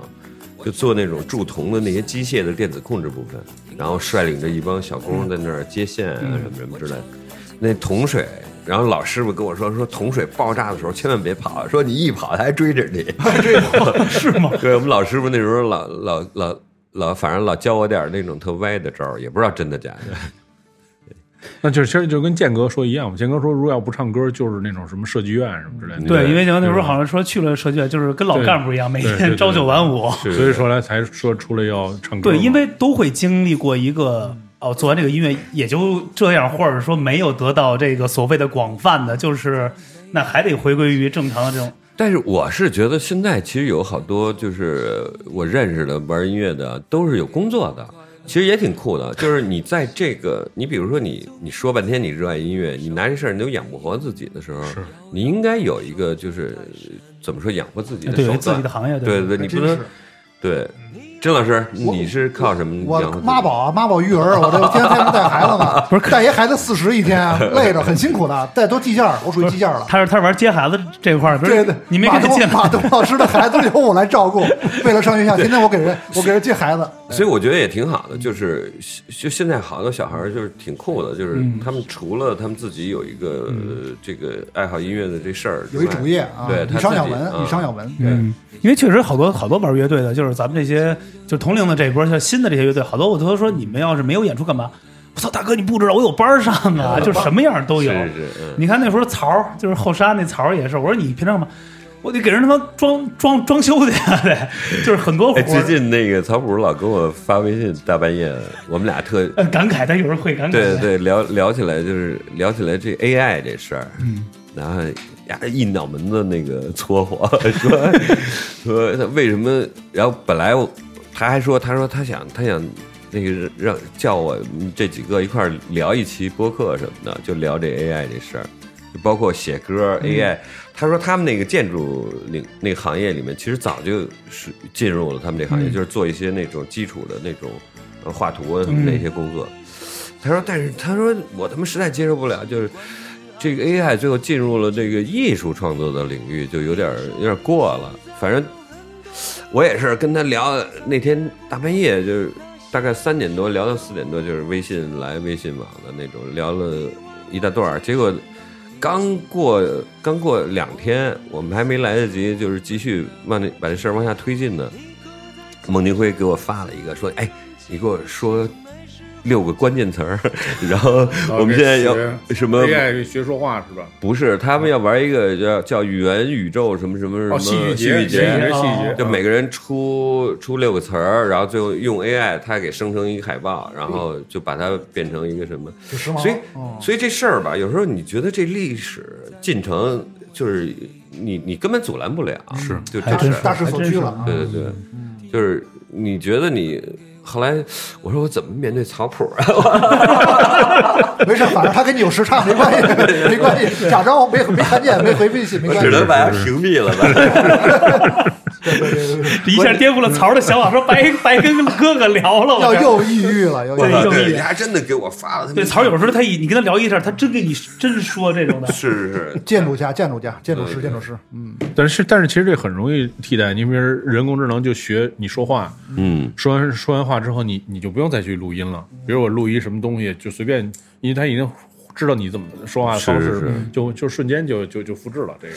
就做那种铸铜的那些机械的电子控制部分，然后率领着一帮小工在那儿接线啊什么什么之类的。那铜水，然后老师傅跟我说说桶水爆炸的时候千万别跑，说你一跑他还追着你。追 [laughs] 是吗？[laughs] 对我们老师傅那时候老老老老，反正老教我点儿那种特歪的招儿，也不知道真的假的。[laughs] 那就是其实就跟建哥说一样嘛。建哥说，如果要不唱歌，就是那种什么设计院什么之类的。对，因为那时候好像说去了设计院，就是跟老干部一样，每天朝九晚五。所以说来才说出来要唱歌。对，因为都会经历过一个哦，做完这个音乐也就这样，或者说没有得到这个所谓的广泛的，就是那还得回归于正常的这种。但是我是觉得现在其实有好多就是我认识的玩音乐的都是有工作的，其实也挺酷的。就是你在这个，你比如说你你说半天你热爱音乐，你拿这事儿你都养不活自己的时候，你应该有一个就是怎么说养活自己的手段，对自己的行业对对对，你不能对。甄老师，你是靠什么我？妈宝啊，妈宝育儿，我这天天带孩子呢，[laughs] 不是带一孩子四十一天，[laughs] 累着很辛苦的，带都计件儿，我属于计件儿了。他是他是玩接孩子这块儿，对对，你没马给他接东马东老师的孩子由我来照顾，为了上学校，天天我给人我给人接孩子，所以我觉得也挺好的，就是就现在好多小孩儿就是挺酷的，就是嗯他们除了他们自己有一个呃这个爱好音乐的这事儿有一，主业啊，对，他以商养文，自己啊以商养文，对。嗯，因为确实好多好多玩乐队的，就是咱们这些就同龄的这一波，像新的这些乐队，好多我都说你们要是没有演出干嘛？我操，大哥你不知道我有班上啊，[laughs] 就什么样都有。你看那时候曹就是后沙那曹也是，我说你平常干嘛？我得给人他妈装装装修去啊，得 [laughs] 就是很多活。最近那个曹普老给我发微信，大半夜的，我们俩特呃感慨，他有时候会感慨。对对聊聊起来，就是聊起来这 AI 这事儿，嗯，然后呀一脑门子那个搓火，[laughs] 说说他为什么？然后本来我他还说，他说他想他想那个让叫我们这几个一块儿聊一期播客什么的，就聊这 AI 这事儿，就包括写歌 AI。他说他们那个建筑领那个行业里面，其实早就是进入了他们这行业，就是做一些那种基础的那种呃画图啊什么那些工作。他说，但是他说我他妈实在接受不了，就是这个 AI 最后进入了这个艺术创作的领域，就有点有点过了。反正我也是跟他聊，那天大半夜就是大概三点多聊到四点多，就是微信来微信往的那种，聊了一大段儿。结果刚过刚过两天，我们还没来得及就是继续往那把这事儿往下推进呢。孟京辉给我发了一个说：“哎，你给我说六个关键词儿，[laughs] 然后我们现在要什么？AI 学说话是吧？不是，他们要玩一个叫叫元宇宙什么什么什么哦，戏剧戏节，戏节节，，戏剧节，就每个人出出六个词儿，然后最后用 AI 它给生成一个海报，然后就把它变成一个什么，所以哦。所以这事儿吧，有时候你觉得这历史进程就是你你根本阻拦不了，是。就这事大势所趋了。啊！对对对，就是你觉得你后来我说我怎么面对草谱啊？[laughs] 没事，反正他跟你有时差没关系，[laughs] 没关系，假装没没看见，没回微信没关系。只能把他屏蔽了吧。[laughs] 对对对对对，一下颠覆了曹的想法，说白白跟哥哥聊了。要又抑郁了，又抑郁又抑郁人。家真的给我发了，对曹有时候他一你跟他聊一下，他真给你真说这种的。[laughs] 是是是，建筑家，建筑家，建筑师，建筑师，嗯，但是但是其实这很容易替代，你比如人工智能就学你说话，嗯，说完说完话之后，你你就不用再去录音了。比如我录一什么东西，就随便，因为他已经知道你怎么说话的方式，是是是就就瞬间就就就复制了这个。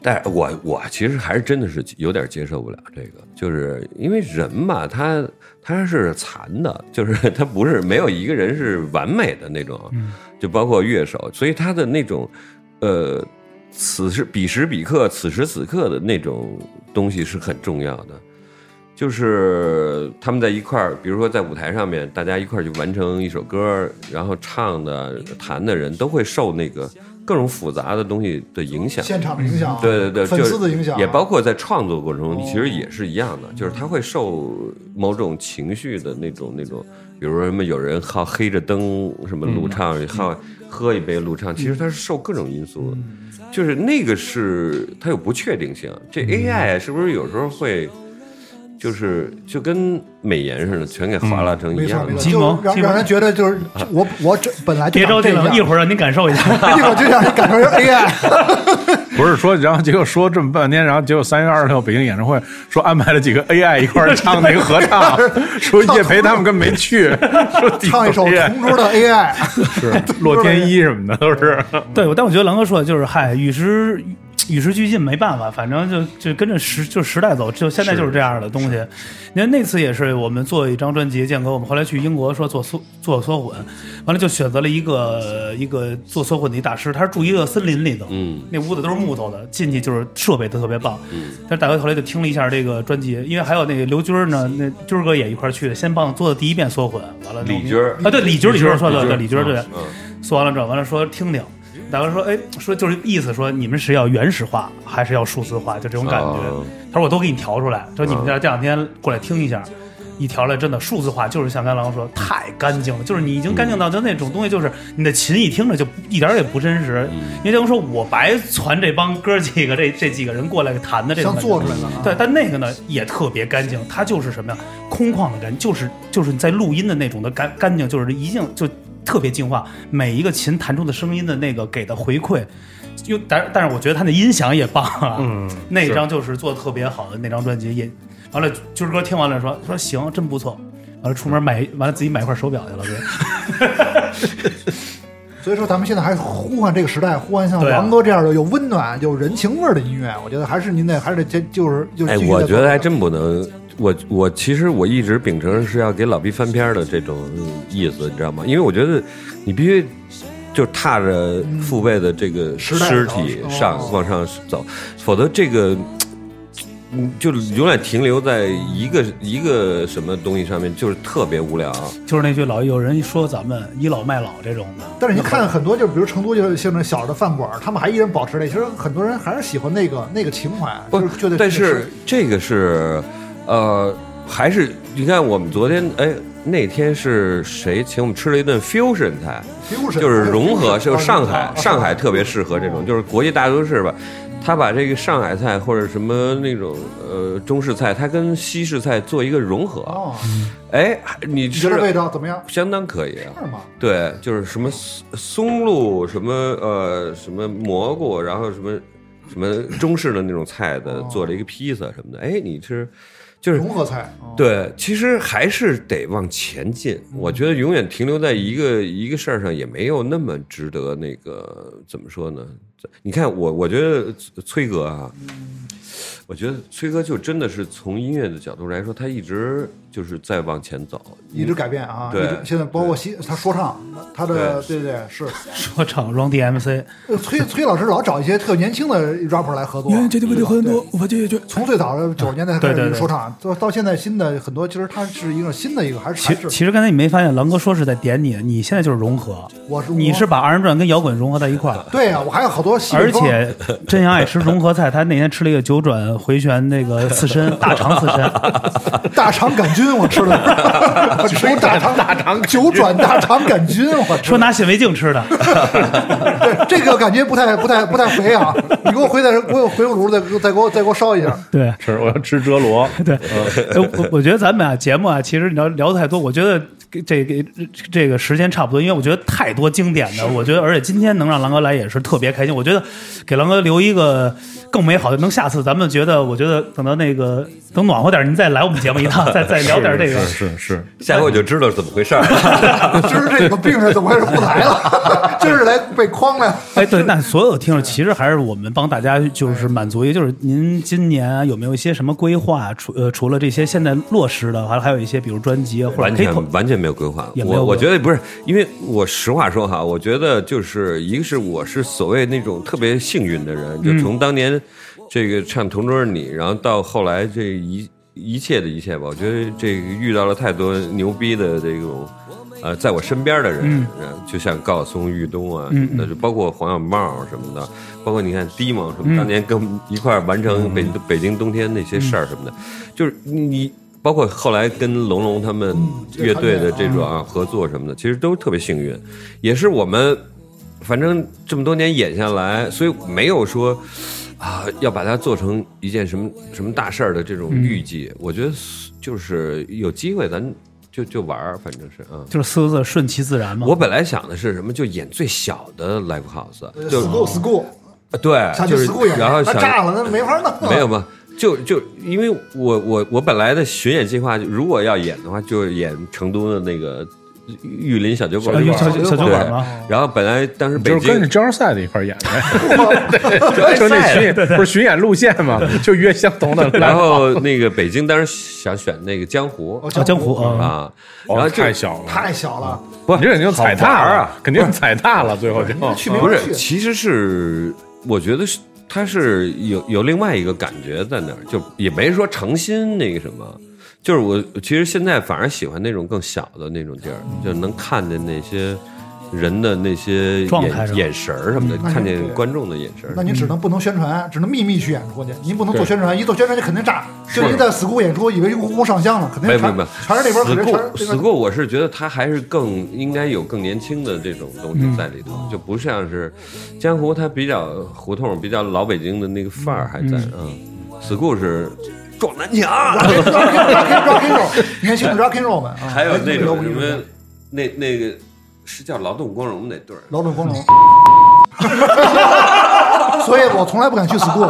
但我我其实还是真的是有点接受不了这个，就是因为人嘛，他他是残的，就是他不是没有一个人是完美的那种，就包括乐手，所以他的那种呃，此时彼时彼刻、此时此刻的那种东西是很重要的。就是他们在一块儿，比如说在舞台上面，大家一块儿去完成一首歌，然后唱的、弹的人都会受那个各种复杂的东西的影响。现场的影响啊，对对对，粉就是丝的影响啊，也包括在创作过程中，哦其实也是一样的，就是他会受某种情绪的那种那种，比如说什么有人好黑着灯什么录唱，好喝一杯录唱，其实他是受各种因素的，就是那个是它有不确定性。这 AI 是不是有时候会？就是就跟美颜似的，全给划拉成一样就让让人觉得就是 [laughs] 我我这本来就别着急了，一会儿让您感受一下。[laughs] 一会儿就让你感受 AI，[laughs] 不是说，然后结果说这么半天，然后结果三月二十六北京演唱会说安排了几个 AI 一块儿唱那个合唱，说叶培他们跟没去，说唱一首《同桌的 AI》，是洛天依什么的都是。对，但我觉得狼哥说的就是，嗨，与时与时俱进，没办法，反正就就跟着时就时代走，就现在就是这样的东西。你看那次也是，我们做一张专辑，建哥，我们后来去英国说做缩做缩混，完了就选择了一个一个做缩混的一大师，他是住一个森林里头，嗯，那屋子都是木头的，进去就是设备都特别棒。嗯，但是大哥后来就听了一下这个专辑，因为还有那个刘军儿呢，那军儿哥也一块儿去的，先帮做的第一遍缩混，完了李军儿啊，对李军儿，李军儿说的对李军儿对。嗯，说完了之后，完了说听听，大哥说，哎，说就是意思说你们是要原始化还是要数字化，就这种感觉。哦他说我都给你调出来，说你们这这两天过来听一下。一调来真的数字化，就是像刚才狼说，太干净了，就是你已经干净到就那种东西，就是你的琴一听着就一点儿也不真实。因为等于说我白传这帮哥几个这这几个人过来弹的这种像做出来的啊。对，但那个呢也特别干净，它就是什么呀？空旷的干，就是就是你在录音的那种的干干净，就是一定就特别净化，每一个琴弹出的声音的那个给的回馈。又但但是我觉得他那音响也棒啊，嗯那张就是做的特别好的那张专辑也，完了军儿哥听完了说说行，真不错，完了出门买完了自己买一块手表去了，对。[laughs] 所以说，咱们现在还呼唤这个时代，呼唤像王哥这样的有温暖、有人情味儿的音乐，我觉得还是您得还是得坚就是就是我觉得还真不能。我我其实我一直秉承是要给老毕翻篇儿的这种意思，你知道吗？因为我觉得你必须就踏着父辈的这个尸体上往上走，否则这个嗯就永远停留在一个一个什么东西上面，就是特别无聊。就是那句老有人说咱们倚老卖老这种的，但是你看很多，就比如成都就是像那小的饭馆，他们还依然保持那，其实很多人还是喜欢那个那个情怀，不就是觉得，但是这个是，呃，还是你看我们昨天哎那天是谁请我们吃了一顿 fusion 菜，fusion 就是融合，就是上海啊上海特别适合这种，就是国际大都市吧。他把这个上海菜或者什么那种呃中式菜，它跟西式菜做一个融合，哦，哎，你你吃觉得味道怎么样？相当可以啊。是吗？对，就是什么松松露，什么呃什么蘑菇，然后什么什么中式的那种菜的，做了一个披萨什么的。哎，你吃就是融合菜，哦对，其实还是得往前进。我觉得永远停留在一个一个事儿上，也没有那么值得那个怎么说呢？你看我，我觉得崔哥啊，我觉得崔哥就真的是从音乐的角度来说，他一直就是再往前走。一直改变啊。对一直现在包括西他说唱，他的对对对是，[laughs] 说唱 Run DMC，呃崔崔老师老找一些特年轻的 rapper 来合作，这个问题很多对，无法解决。从最早的九十年代开对对对始说唱，到到现在新的很多，其实它是一个新的一个，还是其还是其实刚才你没发现，狼哥说是在点你，你现在就是融合，我是你是把二人转跟摇滚融合在一块儿。[laughs] 对呀，我还有好多细而且真阳爱吃融合菜，他那天吃了一个九转回旋那个刺身，[laughs] 大肠刺身，大肠杆菌，我吃的，[laughs] 我吃一大肠大肠九转大肠杆菌，我吃说拿显微镜吃的。[laughs] 对这个感觉不太不太不太肥啊！你给我回点，给我回个炉，再再给我再给我烧一下。对吃我要吃哲罗，[laughs] 对，呃我我觉得咱们啊节目啊，其实你要聊的太多，我觉得这个这个时间差不多，因为我觉得太多经典的，我觉得而且今天能让狼哥来也是特别开心，我觉得给狼哥留一个更美好的，能下次咱们觉得，我觉得等到那个等暖和点，您再来我们节目一趟，[laughs] 再再聊点这个。是是是，下回我就知道是怎么回事儿。[laughs] 今儿这个病是怎么回事？不来了，今儿是来被诓来了。哎，对，那所有听众其实还是我们帮大家就是满足，于就是您今年啊有没有一些什么规划？除呃除了这些现在落实的，还还有一些比如专辑啊，或者完可以全完全没有规划。也没有我我觉得不是，因为我实话说哈，我觉得就是一个是我是所谓那种特别幸运的人，就从当年这个唱《同桌的你》，然后到后来这一一切的一切吧，我觉得这个遇到了太多牛逼的这种。呃，在我身边的人，呃就像高晓松、玉东啊什么的，就包括黄小茂什么的，包括你看迪蒙什么，当年跟一块完成北北京冬天那些事儿什么的，就是你包括后来跟龙龙他们乐队的这种啊合作什么的，其实都特别幸运，也是我们反正这么多年演下来，所以没有说啊要把它做成一件什么什么大事儿的这种预计。我觉得就是有机会咱就就玩儿，反正是啊。就是四个字顺其自然嘛。我本来想的是什么，就演最小的 live house，就 school school，对，就是然后想炸了，那没法弄。没有吧？就就因为我我我本来的巡演计划，如果要演的话，就是演成都的那个玉林小酒馆小小小酒馆吗？然后本来当时北就是跟着京交赛的一块儿演的，[laughs] [laughs] 就那巡演不是巡演路线嘛，就约相同的。然后那个北京当时想选那个江湖哦啊，江湖啊，啊，然后哦，太小了，太小了，不，你这肯定踩踏啊，肯定踩踏了，最后就不是。其实是我觉得是他是有有另外一个感觉在那儿，就也没说诚心那个什么，就是我其实现在反而喜欢那种更小的那种地儿，就能看见那些人的那些眼眼神儿什么的，看见观众的眼神那。您只能不能宣传，只能秘密去演出去。您不能做宣传，一做宣传就肯定炸。就您在 school 演出，以为故宫上香了，肯定全没有没有没有。全是那边可死过能全是这个死过，我是觉得他还是更应该有更年轻的这种东西在里头，就不像是江湖，他比较胡同，比较老北京的那个范儿还在。嗯，死故是撞南墙，rock and rock and roll，年轻的 [laughs] rock and roll 们啊，还有那种什么那那个是叫劳动光荣那对儿。劳动光荣。[laughs] 所以我从来不敢去 school，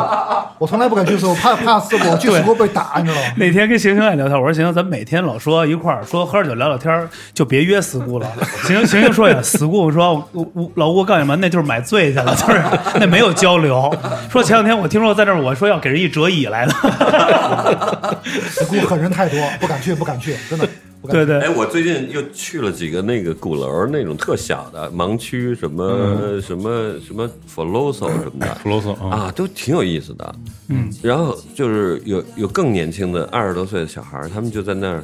我从来不敢去 school，怕怕死我去 school 被打，你知道吗？那天跟邢星爱聊天，我说行，咱每天老说一块儿说喝点酒聊聊天，就别约 school 了。[laughs] 行行行说呀，死姑说，我我老吴告诉你们，那就是买醉去了，就是那没有交流。说前两天我听说在这儿，我说要给人一折椅来的。[laughs] school 狠人太多，不敢去，不敢去，真的。对对哎，，我最近又去了几个那个鼓楼那种特小的盲区，什么、什么什么 Foloso 什么的，普罗斯啊，啊，都挺有意思的。嗯，然后就是有有更年轻的二十多岁的小孩儿，他们就在那儿，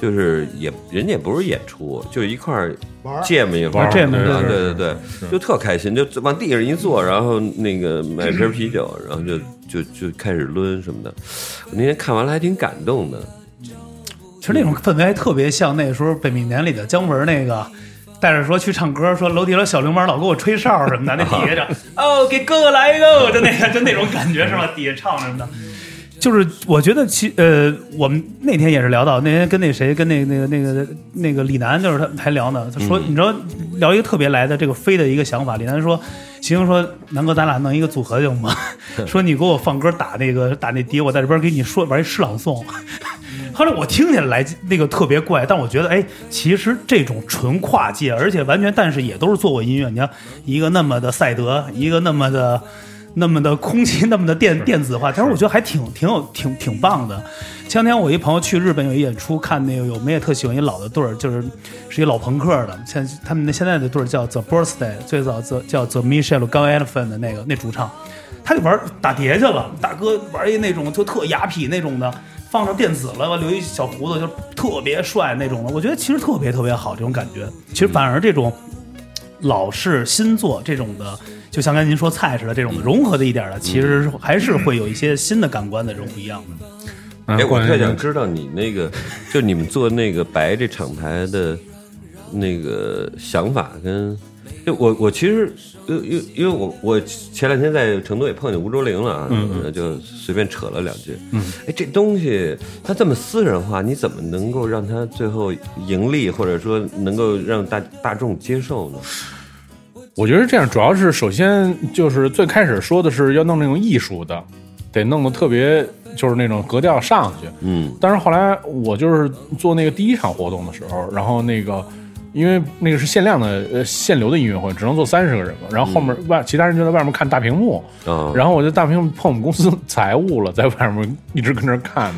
就是也人家也不是演出，就一块儿玩儿芥末一会儿，玩芥末对对对，就特开心，就往地上一坐，然后那个买瓶啤酒，然后就就就开始抡什么的。我那天看完了还挺感动的。其实那种氛围还特别像那时候北冥年里的姜文那个。带着说去唱歌，说楼底下小流氓老给我吹哨什么的，那底下就 [laughs] 哦给哥哥来一个，就那个就那种感觉是吧？底下唱什么的，就是我觉得其呃，我们那天也是聊到，那天跟那谁跟那那个那个那个李楠，就是他还聊呢，他说、你知道聊一个特别来的这个飞的一个想法，李楠说，行说南哥咱俩弄一个组合行吗？[laughs] 说你给我放歌打那个打那碟，我在这边给你说玩一诗朗诵。后来我听起来那个特别怪，但我觉得哎，其实这种纯跨界，而且完全，但是也都是做过音乐。你看一个那么的赛德，一个那么的。那么的空气，那么的电电子化，但是我觉得还挺挺有挺挺棒的。前两天我一朋友去日本有一演出，看那个有我们也特喜欢一老的队儿，就是是一老朋克的，现他们那现在的队儿叫 The Birthday，最早 The 叫 The Michelle g a Elephant 的那个那主唱，他就玩打碟去了，大哥玩一那种就特雅痞那种的。放上电子了，完留一小胡子，就特别帅那种的。我觉得其实特别特别好，这种感觉。其实反而这种老式新作这种的，就像跟您说菜似的这种的融合的一点的，其实还是会有一些新的感官的这种不一样的。哎哎，我特想知道你那个，就你们做那个白这厂牌的那个想法跟，就我我其实因因因为我我前两天在成都也碰见吴卓林了啊，嗯、就随便扯了两句，嗯，哎，这东西它这么私人化，你怎么能够让它最后盈利，或者说能够让大大众接受呢？我觉得这样主要是首先就是最开始说的是要弄那种艺术的，得弄得特别就是那种格调上去。嗯但是后来我就是做那个第一场活动的时候，然后那个因为那个是限量的呃限流的音乐会，只能坐三十个人嘛，然后后面外其他人就在外面看大屏幕，嗯，然后我就大屏幕碰我们公司财务了，在外面一直跟那看。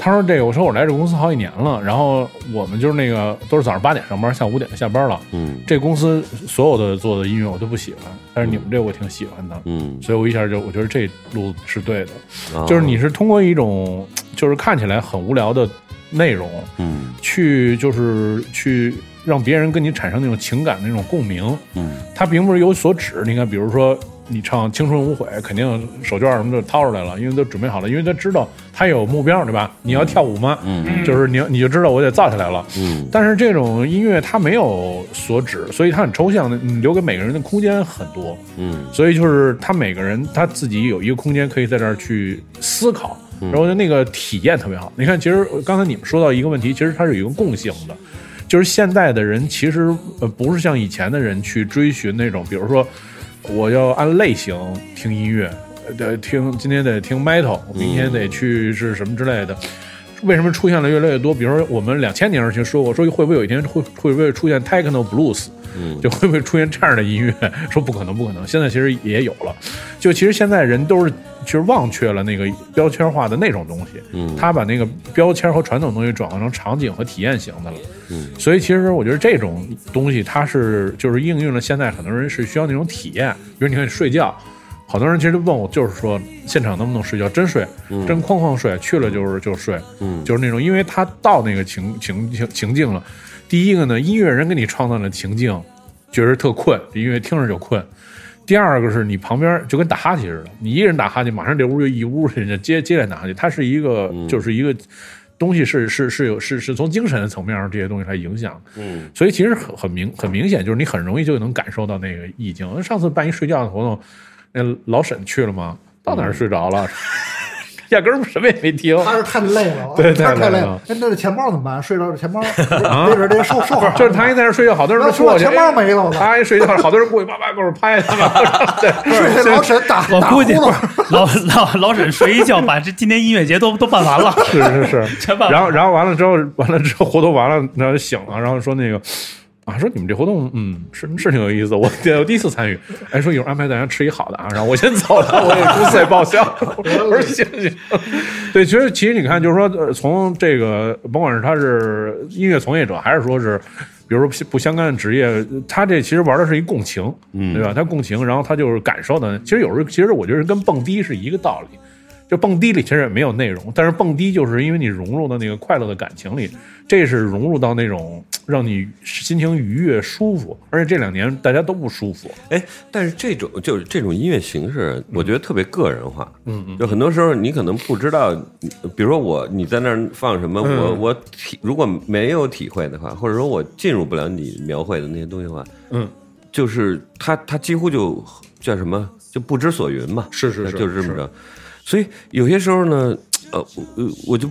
他说：“这个，我说我来这公司好几年了，然后我们就是那个都是早上八点上班，下午五点就下班了。嗯。这公司所有的做的音乐我都不喜欢，但是你们这我挺喜欢的，嗯，所以我一下就我觉得这路是对的，啊就是你是通过一种就是看起来很无聊的内容，嗯。去就是去让别人跟你产生那种情感的那种共鸣，嗯它并不是有所指。你看，比如说你唱《青春无悔》，肯定手绢什么的掏出来了，因为都准备好了，因为他知道他有目标，对吧？你要跳舞吗？嗯就是你你就知道我得造起来了。嗯但是这种音乐它没有所指，所以它很抽象的，你留给每个人的空间很多。嗯所以就是他每个人他自己有一个空间可以在这儿去思考，然后那个体验特别好。你看，其实刚才你们说到一个问题，其实它是有一个共性的，就是现在的人其实呃不是像以前的人去追寻那种，比如说。我要按类型听音乐，得听今天得听 metal，明天得去是什么之类的。为什么出现了越来越多？比如说我们两千年时就说过，说会不会有一天会会不会出现 techno blues，嗯就会不会出现这样的音乐？说不可能，不可能。现在其实也有了，就其实现在人都是其实忘却了那个标签化的那种东西，嗯他把那个标签和传统东西转化成场景和体验型的了。嗯，所以其实我觉得这种东西它是就是应用了现在很多人是需要那种体验，比如你看睡觉。好多人其实问我，就是说现场能不能睡觉？真睡，真哐哐睡，去了就是就睡，嗯就是那种，因为他到那个情情情情境了。第一个呢，音乐人给你创造的情境，觉得特困，音乐听着就困。第二个是你旁边就跟打哈欠似的，你一个人打哈欠，马上这屋就一屋人家接接来打哈欠，它是一个、就是一个东西是是是有是是从精神层面上这些东西来影响。嗯所以其实很很明很明显，就是你很容易就能感受到那个意境。上次办一睡觉的活动，那老沈去了吗？到哪儿睡着了？[laughs] 压根儿什么也没听。他是太累了，对他是太累了那这钱包怎么办？睡着这钱包，[laughs] 背着这收收好。就是他一在那儿睡觉，好多人都那过去，钱包哎没了我操他一睡觉，好多人过去叭叭给我拍他们。[laughs] 对，睡老沈打呼噜估计老老老沈睡一觉，把这今天音乐节都都办完了。是是是，全办然后然后完了之后，完了之后活动完了，然后醒了，然后说那个。啊，说你们这活动，嗯，是是挺有意思的，我我第一次参与。哎，说一会儿安排大家吃一好的啊，然后我先走了，我也公司也报销。[laughs] 我说行行。对，其实其实你看，就是说，呃从这个甭管是他是音乐从业者，还是说是，比如说不相干的职业，他这其实玩的是一共情，嗯对吧？他共情，然后他就是感受的。其实有时候，其实我觉得跟蹦迪是一个道理。就蹦迪里其实也没有内容，但是蹦迪就是因为你融入到那个快乐的感情里，这是融入到那种让你心情愉悦、舒服。而且这两年大家都不舒服，哎，但是这种就是这种音乐形式，我觉得特别个人化。嗯嗯，就很多时候你可能不知道，比如说我你在那儿放什么，嗯我我体如果没有体会的话，或者说我进入不了你描绘的那些东西的话，嗯，就是他他几乎就叫什么就不知所云嘛，是是是是就是这么着。所以有些时候呢，呃，我我就。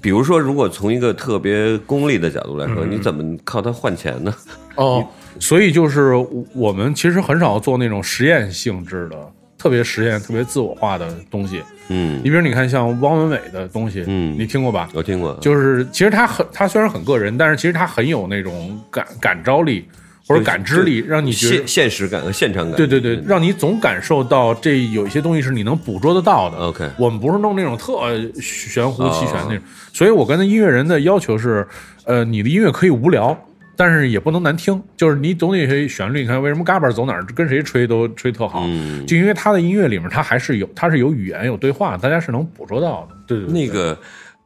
比如说，如果从一个特别功利的角度来说，嗯你怎么靠它换钱呢？哦，所以就是我们其实很少做那种实验性质的、特别实验、特别自我化的东西。嗯你比如你看像汪文伟的东西，嗯你听过吧？我听过，就是其实他很，他虽然很个人，但是其实他很有那种感感召力或者感知力，让你觉得现现实感和现场感。对对对，让你总感受到这有一些东西是你能捕捉得到的。OK 我们不是弄那种特玄乎其玄那种，所以我跟音乐人的要求是，呃，你的音乐可以无聊。但是也不能难听，就是你总得有些旋律。你看，为什么嘎巴走哪儿跟谁吹都吹特好？嗯就因为他的音乐里面，他还是有，他是有语言有对话，大家是能捕捉到的。对对对，那个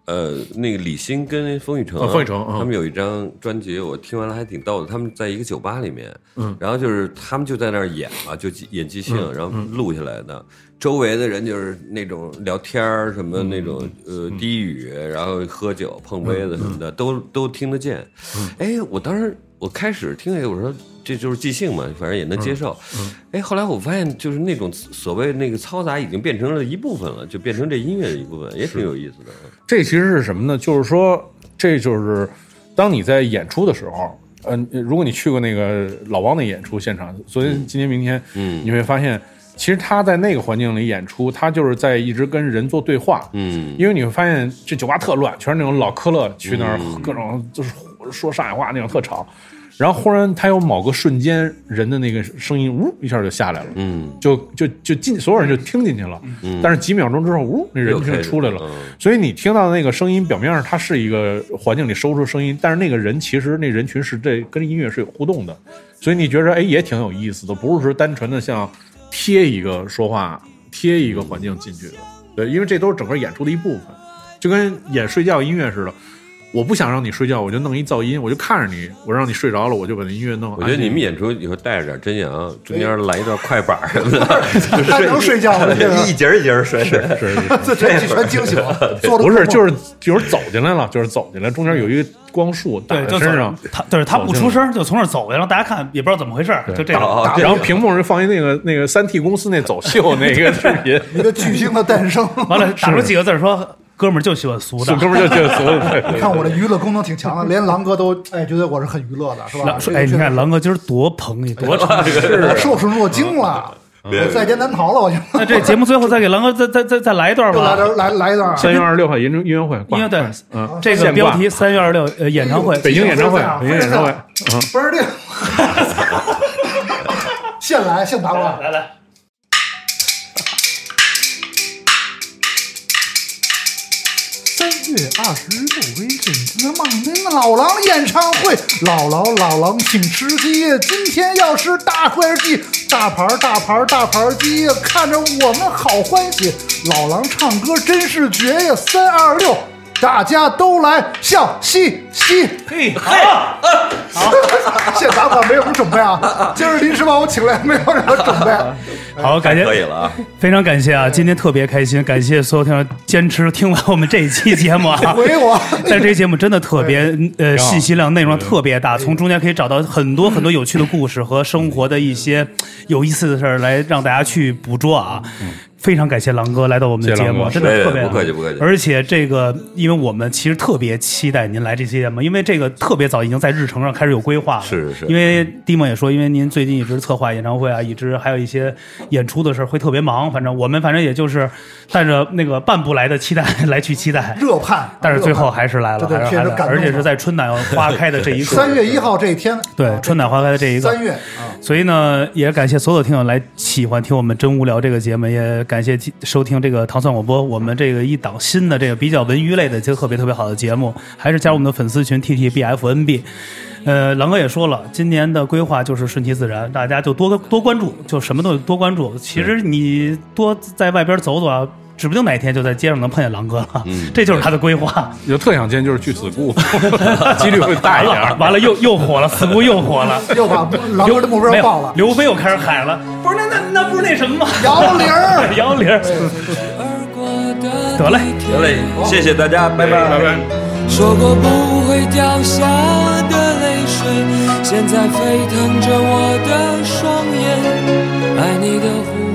呃，那个李欣跟风雨城，啊风雨城嗯他们有一张专辑，我听完了还挺逗的。他们在一个酒吧里面，嗯，然后就是他们就在那儿演嘛，就演即兴，然后录下来的。周围的人就是那种聊天儿什么那种呃低语，然后喝酒碰杯子什么的，都都听得见。哎，我当时我开始听那个，我说这就是即兴嘛，反正也能接受。哎，后来我发现就是那种所谓那个嘈杂已经变成了一部分了，就变成这音乐的一部分，也挺有意思的。这其实是什么呢？就是说，这就是当你在演出的时候，嗯、如果你去过那个老汪的演出现场，昨天、今天、明天，嗯你会发现，其实他在那个环境里演出，他就是在一直跟人做对话。嗯因为你会发现这酒吧特乱，全是那种老科勒去那儿嗯各种就是说上海话那种特吵，然后忽然他有某个瞬间人的那个声音呜一下就下来了，嗯。就就就进所有人就听进去了，但是几秒钟之后呜那人就出来了。所以你听到的那个声音表面上它是一个环境里收出声音，但是那个人其实那人群是这跟音乐是有互动的，所以你觉得哎也挺有意思的，不是说单纯的像贴一个说话贴一个环境进去的，对，因为这都是整个演出的一部分，就跟演睡觉音乐似的。我不想让你睡觉，我就弄一噪音，我就看着你，我让你睡着了，我就把那音乐弄。我觉得你们演出以后带着点真阳，中间来一段快板什么的，[laughs] 就还能睡觉了这个一节一节睡。是是是，这全全惊醒了，[laughs] 不是就是就是走进来了，就是走进来，中间有一个光束打在身上，他对他不出声，就从那走过去，让大家看也不知道怎么回事，就这种。哦然后屏幕上放一那个那个三 T 公司那走秀那个视频，[laughs] 一个巨星的诞生。完了打出几个字说哥们儿就喜欢俗的。哥们儿就喜欢俗的。[laughs] 你看我这娱乐功能挺强的，[laughs] 连狼哥都哎觉得我是很娱乐的，是吧？哎，你看狼哥今儿多捧你，[laughs] 多诚实。我受宠若惊了，我在劫难逃了，我就那这节目最后再给狼哥再再再再来一段吧。又来点来来一段。三月二十六号音音乐会，挂。音乐对嗯，这个标题三月二十六呃演唱会，北京演唱会，北京演唱会，嗯，不是这，现来现打吧。来来，月二十六为北京望京老狼演唱会，老狼老狼请吃鸡，今天要吃大块鸡，大盘儿大盘儿大盘儿鸡，看着我们好欢喜。老狼唱歌真是绝呀！三二六，大家都来笑嘻嘻。嘿，好，[laughs] 现打款没有什么准备啊，[laughs] 今儿临时把我请来，没有什么准备。好，感谢可以了啊！非常感谢啊！今天特别开心，感谢所有听众坚持听完我们这一期节目啊！回我，[laughs] 但这期节目真的特别呃信息量、内容特别大，从中间可以找到很多很多有趣的故事和生活的一些有意思的事儿，来让大家去捕捉啊。非常感谢狼哥来到我们的节目，真的特别哎不客气不客气。而且这个，因为我们其实特别期待您来这期节目，因为这个特别早已经在日程上开始有规划了。是是因为蒂莫也说，因为您最近一直策划演唱会啊，一直还有一些演出的事儿，会特别忙。反正我们反正也就是带着那个半不来的期待来去期待，[laughs] 热盼，但是最后还是来了，对对还是而且是在 [laughs] 春暖花开的这一刻。三月一号这一天，对春暖花开的这一个三月啊，所以呢，也感谢所有的听友来喜欢听我们《真无聊》这个节目，也感谢收听这个糖蒜广播，我们这个一档新的这个比较文娱类的，就特别特别好的节目，还是加入我们的粉丝群 T T B F N B。呃，狼哥也说了，今年的规划就是顺其自然，大家就多多关注，就什么都多关注。其实你多在外边走走啊，指不定哪天就在街上能碰见狼哥了，[laughs] 这就是他的规划。就特想见就是去死固，[laughs] 几率会大一点。完了又又火了，似乎又火了。[laughs] 又把狼哥的目标没有报了。刘飞又开始喊了，不是那那那不是那什么吗？摇铃儿摇铃儿。得嘞，得嘞，谢谢大家，拜拜，拜拜。说过不会掉下的泪水，现在沸腾着我的双眼。爱你的虎口。